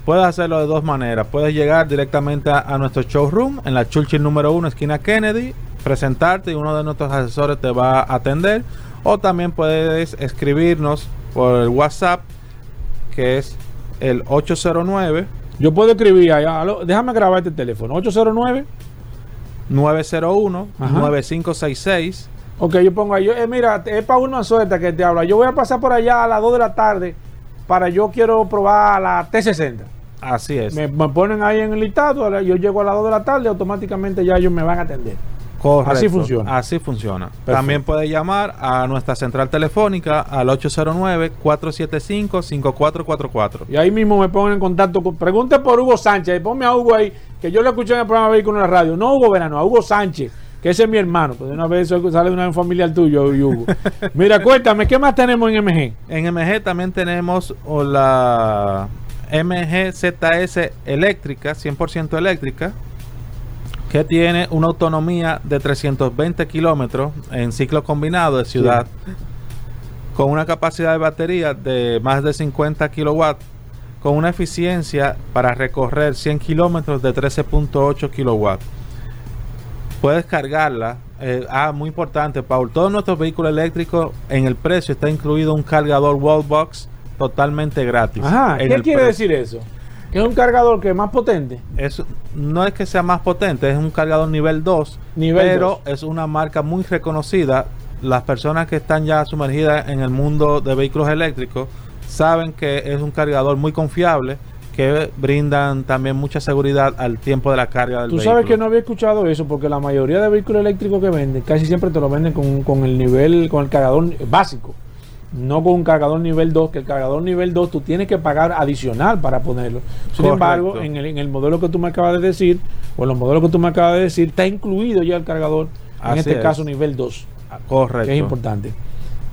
Puedes hacerlo de dos maneras. Puedes llegar directamente a, a nuestro showroom en la Churchill número 1, esquina Kennedy, presentarte y uno de nuestros asesores te va a atender. O también puedes escribirnos por el WhatsApp, que es el 809 Yo puedo escribir allá, déjame grabar este teléfono, 809. 901 Ajá. 9566. Ok, yo pongo ahí, yo, eh, mira, es Paul Manzueta que te habla, yo voy a pasar por allá a las 2 de la tarde para yo quiero probar la T60. Así es. Me, me ponen ahí en el listado, yo llego a las 2 de la tarde, automáticamente ya ellos me van a atender. Correcto. Así funciona. Así funciona. También puede llamar a nuestra central telefónica al 809-475-5444. Y ahí mismo me ponen en contacto con. Pregunte por Hugo Sánchez. Ponme a Hugo ahí, que yo lo escuché en el programa Vehículo en la radio. No Hugo Verano, a Hugo Sánchez, que ese es mi hermano. Pues de una vez sale de una familiar tuyo, Hugo. Mira, cuéntame, ¿qué más tenemos en MG? En MG también tenemos o la MGZS eléctrica, 100% eléctrica, que tiene una autonomía de 320 kilómetros en ciclo combinado de ciudad, con una capacidad de batería de más de 50 kilowatts, con una eficiencia para recorrer 100 kilómetros de 13.8 kilowatts. Puedes cargarla. eh, ah, muy importante, Paul. Todos nuestros vehículos eléctricos en el precio está incluido un cargador wallbox totalmente gratis. Ajá, ¿qué quiere precio. decir eso? ¿Que es un cargador que es más potente? Es- no es que sea más potente, es un cargador nivel 2, Nivel pero 2. es una marca muy reconocida. Las personas que están ya sumergidas en el mundo de vehículos eléctricos saben que es un cargador muy confiable que brindan también mucha seguridad al tiempo de la carga del Tú vehículo. sabes que no había escuchado eso porque la mayoría de vehículos eléctricos que venden casi siempre te lo venden con, con el nivel, con el cargador básico. No con un cargador nivel 2, que el cargador nivel 2 tú tienes que pagar adicional para ponerlo. Sin Correcto. embargo, en el, en el modelo que tú me acabas de decir, o en los modelos que tú me acabas de decir, está incluido ya el cargador, en este es. caso nivel 2, Ah, Correcto. que es importante.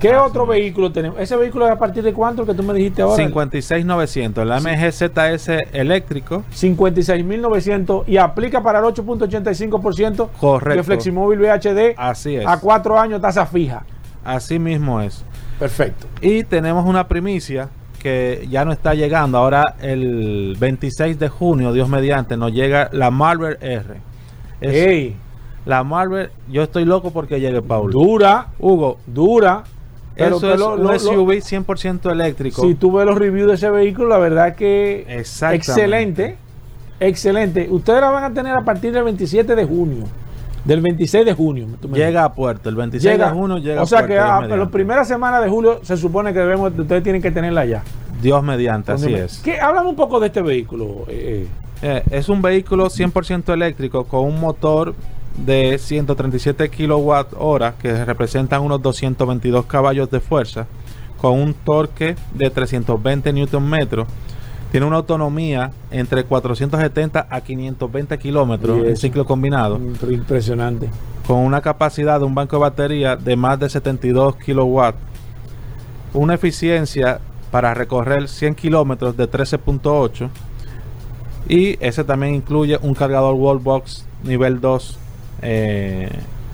¿Qué Así otro vehículo tenemos? ¿Ese vehículo es a partir de cuánto el que tú me dijiste ahora? 56900, la MGZS eléctrico. 56.900 y aplica para el 8.85% Correcto. de Fleximóvil VHD Así es. a cuatro años tasa fija. Así mismo es. Perfecto. Y tenemos una primicia que ya no está llegando. Ahora el 26 de junio, Dios mediante, nos llega la Marvel R. Es- Ey, La Marvel, yo estoy loco porque llegue Paul. dura, Hugo, dura. Pero, eso es lo- un lo- SUV 100% eléctrico. si tú ves los reviews de ese vehículo, la verdad que excelente. Excelente. Ustedes la van a tener a partir del 27 de junio. Del 26 de junio. Llega a puerto. El 26 Llega. de junio llega o sea a puerto. que Dios a, mediante. la primera semana de julio se supone que debemos, ustedes tienen que tenerla ya. Dios mediante, así es. ¿Qué? Háblame un poco de este vehículo. eh, Eh, es un vehículo 100% eléctrico con un motor de 137 kilowatt hora que representan unos 222 caballos de fuerza con un torque de 320 newton metros tiene una autonomía entre 470 a 520 kilómetros en ciclo combinado. impre- impresionante. con una capacidad de un banco de batería de más de 72 kilowatts una eficiencia para recorrer 100 kilómetros de 13.8 y ese también incluye un cargador wallbox nivel 2 eh,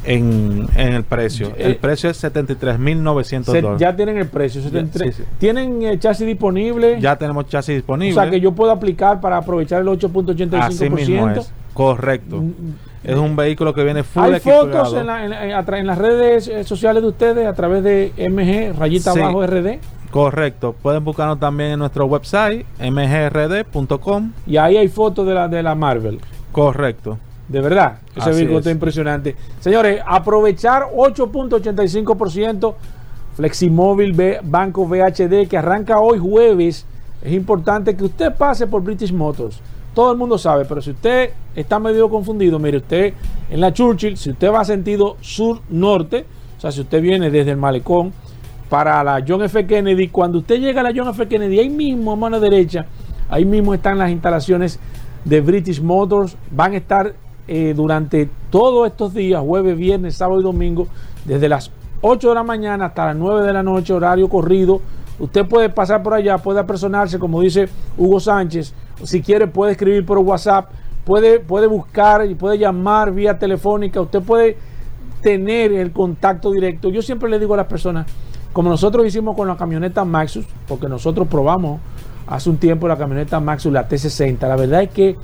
en, en el precio. El precio es 73.900 Se- dólares. ya tienen el precio. Ya, 73. sí, sí. ¿Tienen eh, chasis disponible? Ya tenemos chasis o disponible. sea que yo puedo aplicar para aprovechar el Así mismo 8.85%. es. Correcto. Mm, Es un vehículo que viene full Hay equipado. fotos en, la- en las redes eh, sociales de ustedes a través de MG, rayita Sí. abajo RD. Correcto. Pueden buscarnos también en nuestro website mgrd.com. Y ahí hay fotos de la, de la Marvel. Correcto. De verdad, ese vehículo es. está impresionante. Señores, aprovechar 8.85% Fleximóvil B- Banco VHD que arranca hoy jueves. Es importante que usted pase por British Motors. Todo el mundo sabe, pero si usted está medio confundido, mire, usted en la Churchill, si usted va sentido sur-norte, o sea, si usted viene desde el malecón para la John F. Kennedy, cuando usted llega a la John F. Kennedy, ahí mismo a mano derecha, ahí mismo están las instalaciones de British Motors. Van a estar eh, durante todos estos días, jueves, viernes, sábado y domingo, desde las 8 de la mañana hasta las 9 de la noche, horario corrido. Usted puede pasar por allá, puede apersonarse, como dice Hugo Sánchez. Si quiere, puede escribir por WhatsApp, puede, puede buscar y puede llamar vía telefónica. Usted puede tener el contacto directo. Yo siempre le digo a las personas, como nosotros hicimos con la camioneta Maxus, porque nosotros probamos hace un tiempo la camioneta Maxus, la T60, la verdad es que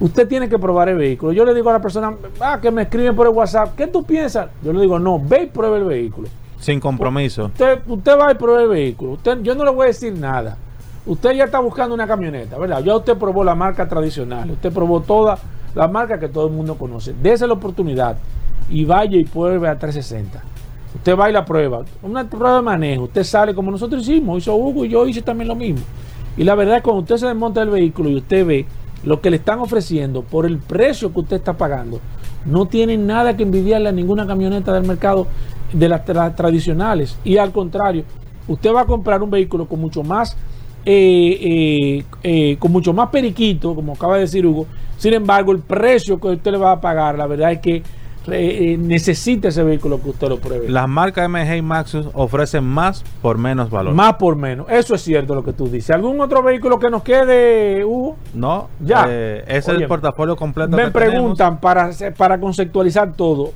usted tiene que probar el vehículo. Yo le digo a la persona, ah, que me escriben por el WhatsApp, ¿qué tú piensas? Yo le digo, no, ve y pruebe el vehículo. Sin compromiso. Usted, usted va y prueba el vehículo. Usted, yo no le voy a decir nada. Usted ya está buscando una camioneta, ¿verdad? Ya usted probó la marca tradicional. Usted probó toda la marca que todo el mundo conoce. Dese la oportunidad y vaya y pruebe a 360. Usted va y la prueba. Una prueba de manejo. Usted sale como nosotros hicimos. Hizo Hugo y yo hice también lo mismo. Y la verdad es que cuando usted se desmonta el vehículo y usted ve lo que le están ofreciendo por el precio que usted está pagando, no tiene nada que envidiarle a ninguna camioneta del mercado de las tra- tradicionales. Y al contrario, usted va a comprar un vehículo con mucho más, eh, eh, eh, con mucho más periquito, como acaba de decir Hugo. Sin embargo, el precio que usted le va a pagar, la verdad es que eh, necesita ese vehículo que usted lo pruebe. Las marcas MG y Maxus ofrecen más por menos valor. Más por menos. Eso es cierto lo que tú dices. ¿Algún otro vehículo que nos quede, Hugo? No, Ya. eh, ese es el portafolio completo. Me que tenemos. preguntan para, para conceptualizar todo.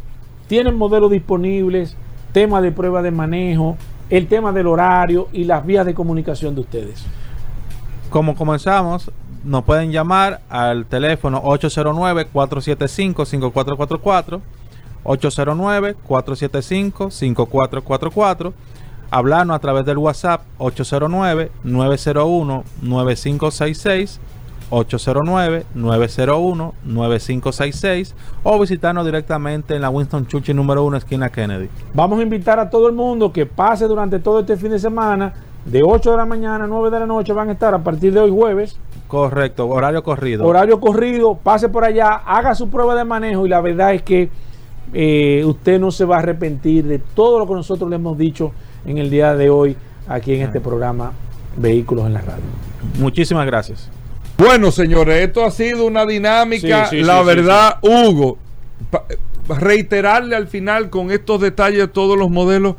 ¿Tienen modelos disponibles? Tema de prueba de manejo, el tema del horario y las vías de comunicación de ustedes. Como comenzamos, nos pueden llamar al teléfono 809-475-5444, 809-475-5444, hablarnos a través del WhatsApp 809-901-9566, 809-901-9566 o visitarnos directamente en la Winston Churchill número 1, esquina Kennedy. Vamos a invitar a todo el mundo que pase durante todo este fin de semana, de 8 de la mañana a 9 de la noche, van a estar a partir de hoy jueves, Correcto, horario corrido. horario corrido, pase por allá, haga su prueba de manejo y la verdad es que eh, usted no se va a arrepentir de todo lo que nosotros le hemos dicho en el día de hoy aquí en este programa Vehículos en la Radio. Muchísimas gracias. Bueno, señores, esto ha sido una dinámica, Sí, sí, la sí, verdad, Hugo, reiterarle al final con estos detalles de todos los modelos,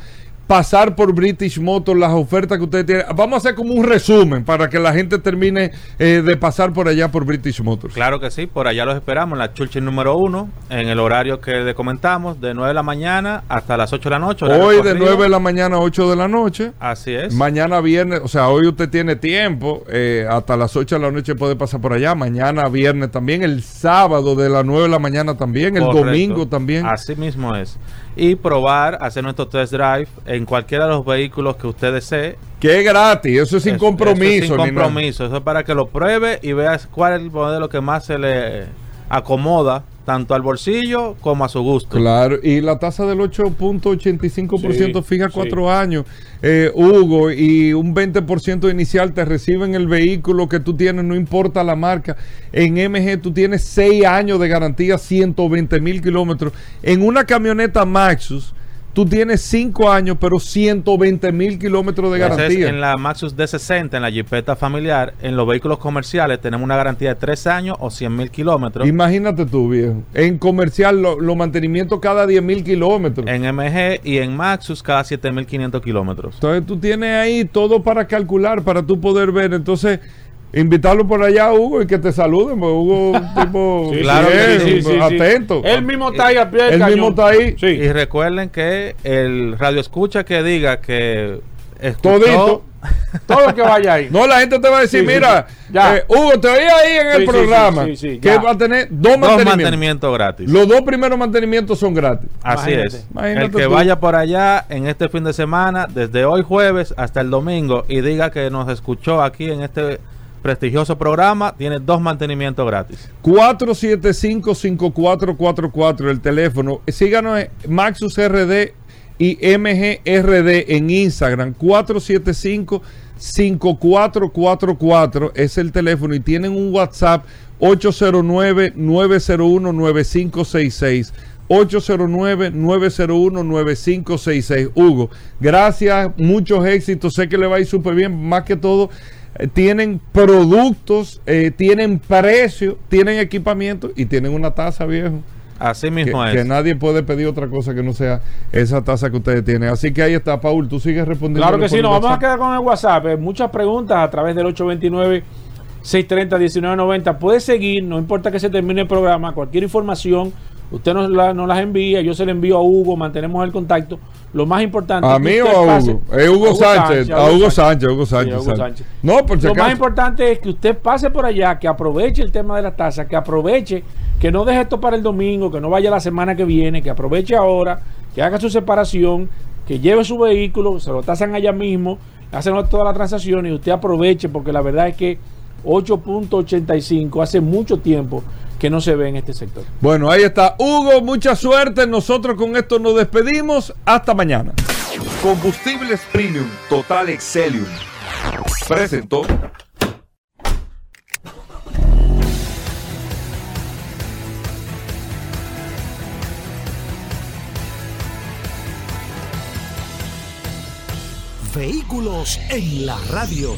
pasar por British Motors, las ofertas que ustedes tienen. Vamos a hacer como un resumen para que la gente termine eh, de pasar por allá por British Motors. Claro que sí, por allá los esperamos, en la Churchill número 1, en el horario que le comentamos, de 9 de la mañana hasta las 8 de la noche. Hoy de corrido. 9 de la mañana a 8 de la noche. Así es. Mañana viernes, o sea, hoy usted tiene tiempo, eh, hasta las 8 de la noche puede pasar por allá, mañana viernes también, el sábado de las 9 de la mañana también, el Correcto. domingo también. Así mismo es. Y probar, hacer nuestro test drive en cualquiera de los vehículos que usted desee. Que es gratis, eso es sin Eso- compromiso. eso es sin compromiso. Eso es para que lo pruebe y veas cuál es el modelo que más se le acomoda, tanto al bolsillo como a su gusto. Claro, y la tasa del 8.85% Sí, fija sí. cuatro años, eh, Hugo, y un 20% inicial te reciben el vehículo que tú tienes, no importa la marca. En MG tú tienes 6 años de garantía, 120 mil kilómetros. En una camioneta Maxus, tú tienes 5 años, pero 120 mil kilómetros de garantía. en la Maxus D60, en la Jeepeta familiar, en los vehículos comerciales tenemos una garantía de 3 años o 100 mil kilómetros. Imagínate tú, viejo. En comercial, los lo mantenimientos cada 10 mil kilómetros. En MG y en Maxus cada 7500 kilómetros. Entonces tú tienes ahí todo para calcular, para tú poder ver. Entonces, invitarlo por allá, Hugo, y que te saluden, porque Hugo es un tipo Sí, claro que bien, sí, sí, sí, atento. Él mismo está ahí al pie del Él cañón. mismo está ahí. Sí. Y recuerden que el radio escucha que diga que escuchó- Todito. Todo el que vaya ahí. No, la gente te va a decir, mira, sí. Ya. eh, Hugo, te oí ahí en Sí, el sí, programa sí, sí, sí, que va a tener dos, dos mantenimientos. mantenimientos gratis. Los dos primeros mantenimientos son gratis. Así Imagínate. es. Imagínate el que tú. vaya por allá en este fin de semana, desde hoy jueves hasta el domingo, y diga que nos escuchó aquí en este prestigioso programa, tiene dos mantenimientos gratis. 475-5444, el teléfono. Síganos en Maxus RD y MGRD en Instagram. 475-5444 es el teléfono y tienen un WhatsApp 809-901-9566. 809-901-9566. Hugo, gracias, muchos éxitos. Sé que le va a ir súper bien. Más que todo, eh, tienen productos, eh, tienen precio, tienen equipamiento y tienen una tasa, viejo. Así Que, mismo que es. nadie puede pedir otra cosa que no sea esa tasa que ustedes tienen. Así que ahí está, Paul. Tú sigues respondiendo. Claro que sí, nos vamos a quedar con el WhatsApp. eh, muchas preguntas a través del 829-630-1990. Puede seguir, no importa que se termine el programa, cualquier información, usted nos, la- nos las envía, yo se la envío a Hugo, mantenemos el contacto. Lo más importante ¿A mí o a pase- Hugo? Es Hugo, Sánchez. A Hugo Sánchez, Hugo Sí, Sánchez. Hugo. No, por si Lo más importante es que usted pase por allá, que aproveche el tema de las tasas, que aproveche, que no deje esto para el domingo, que no vaya la semana que viene, que aproveche ahora, que haga su separación, que lleve su vehículo, se lo tasan allá mismo, hacen toda la transacción y usted aproveche, porque la verdad es que 8.85 hace mucho tiempo que no se ve en este sector. Bueno, ahí está. Hugo, mucha suerte. Nosotros con esto nos despedimos. Hasta mañana. Combustibles Premium Total Excelium. Presentó. Vehículos en la radio.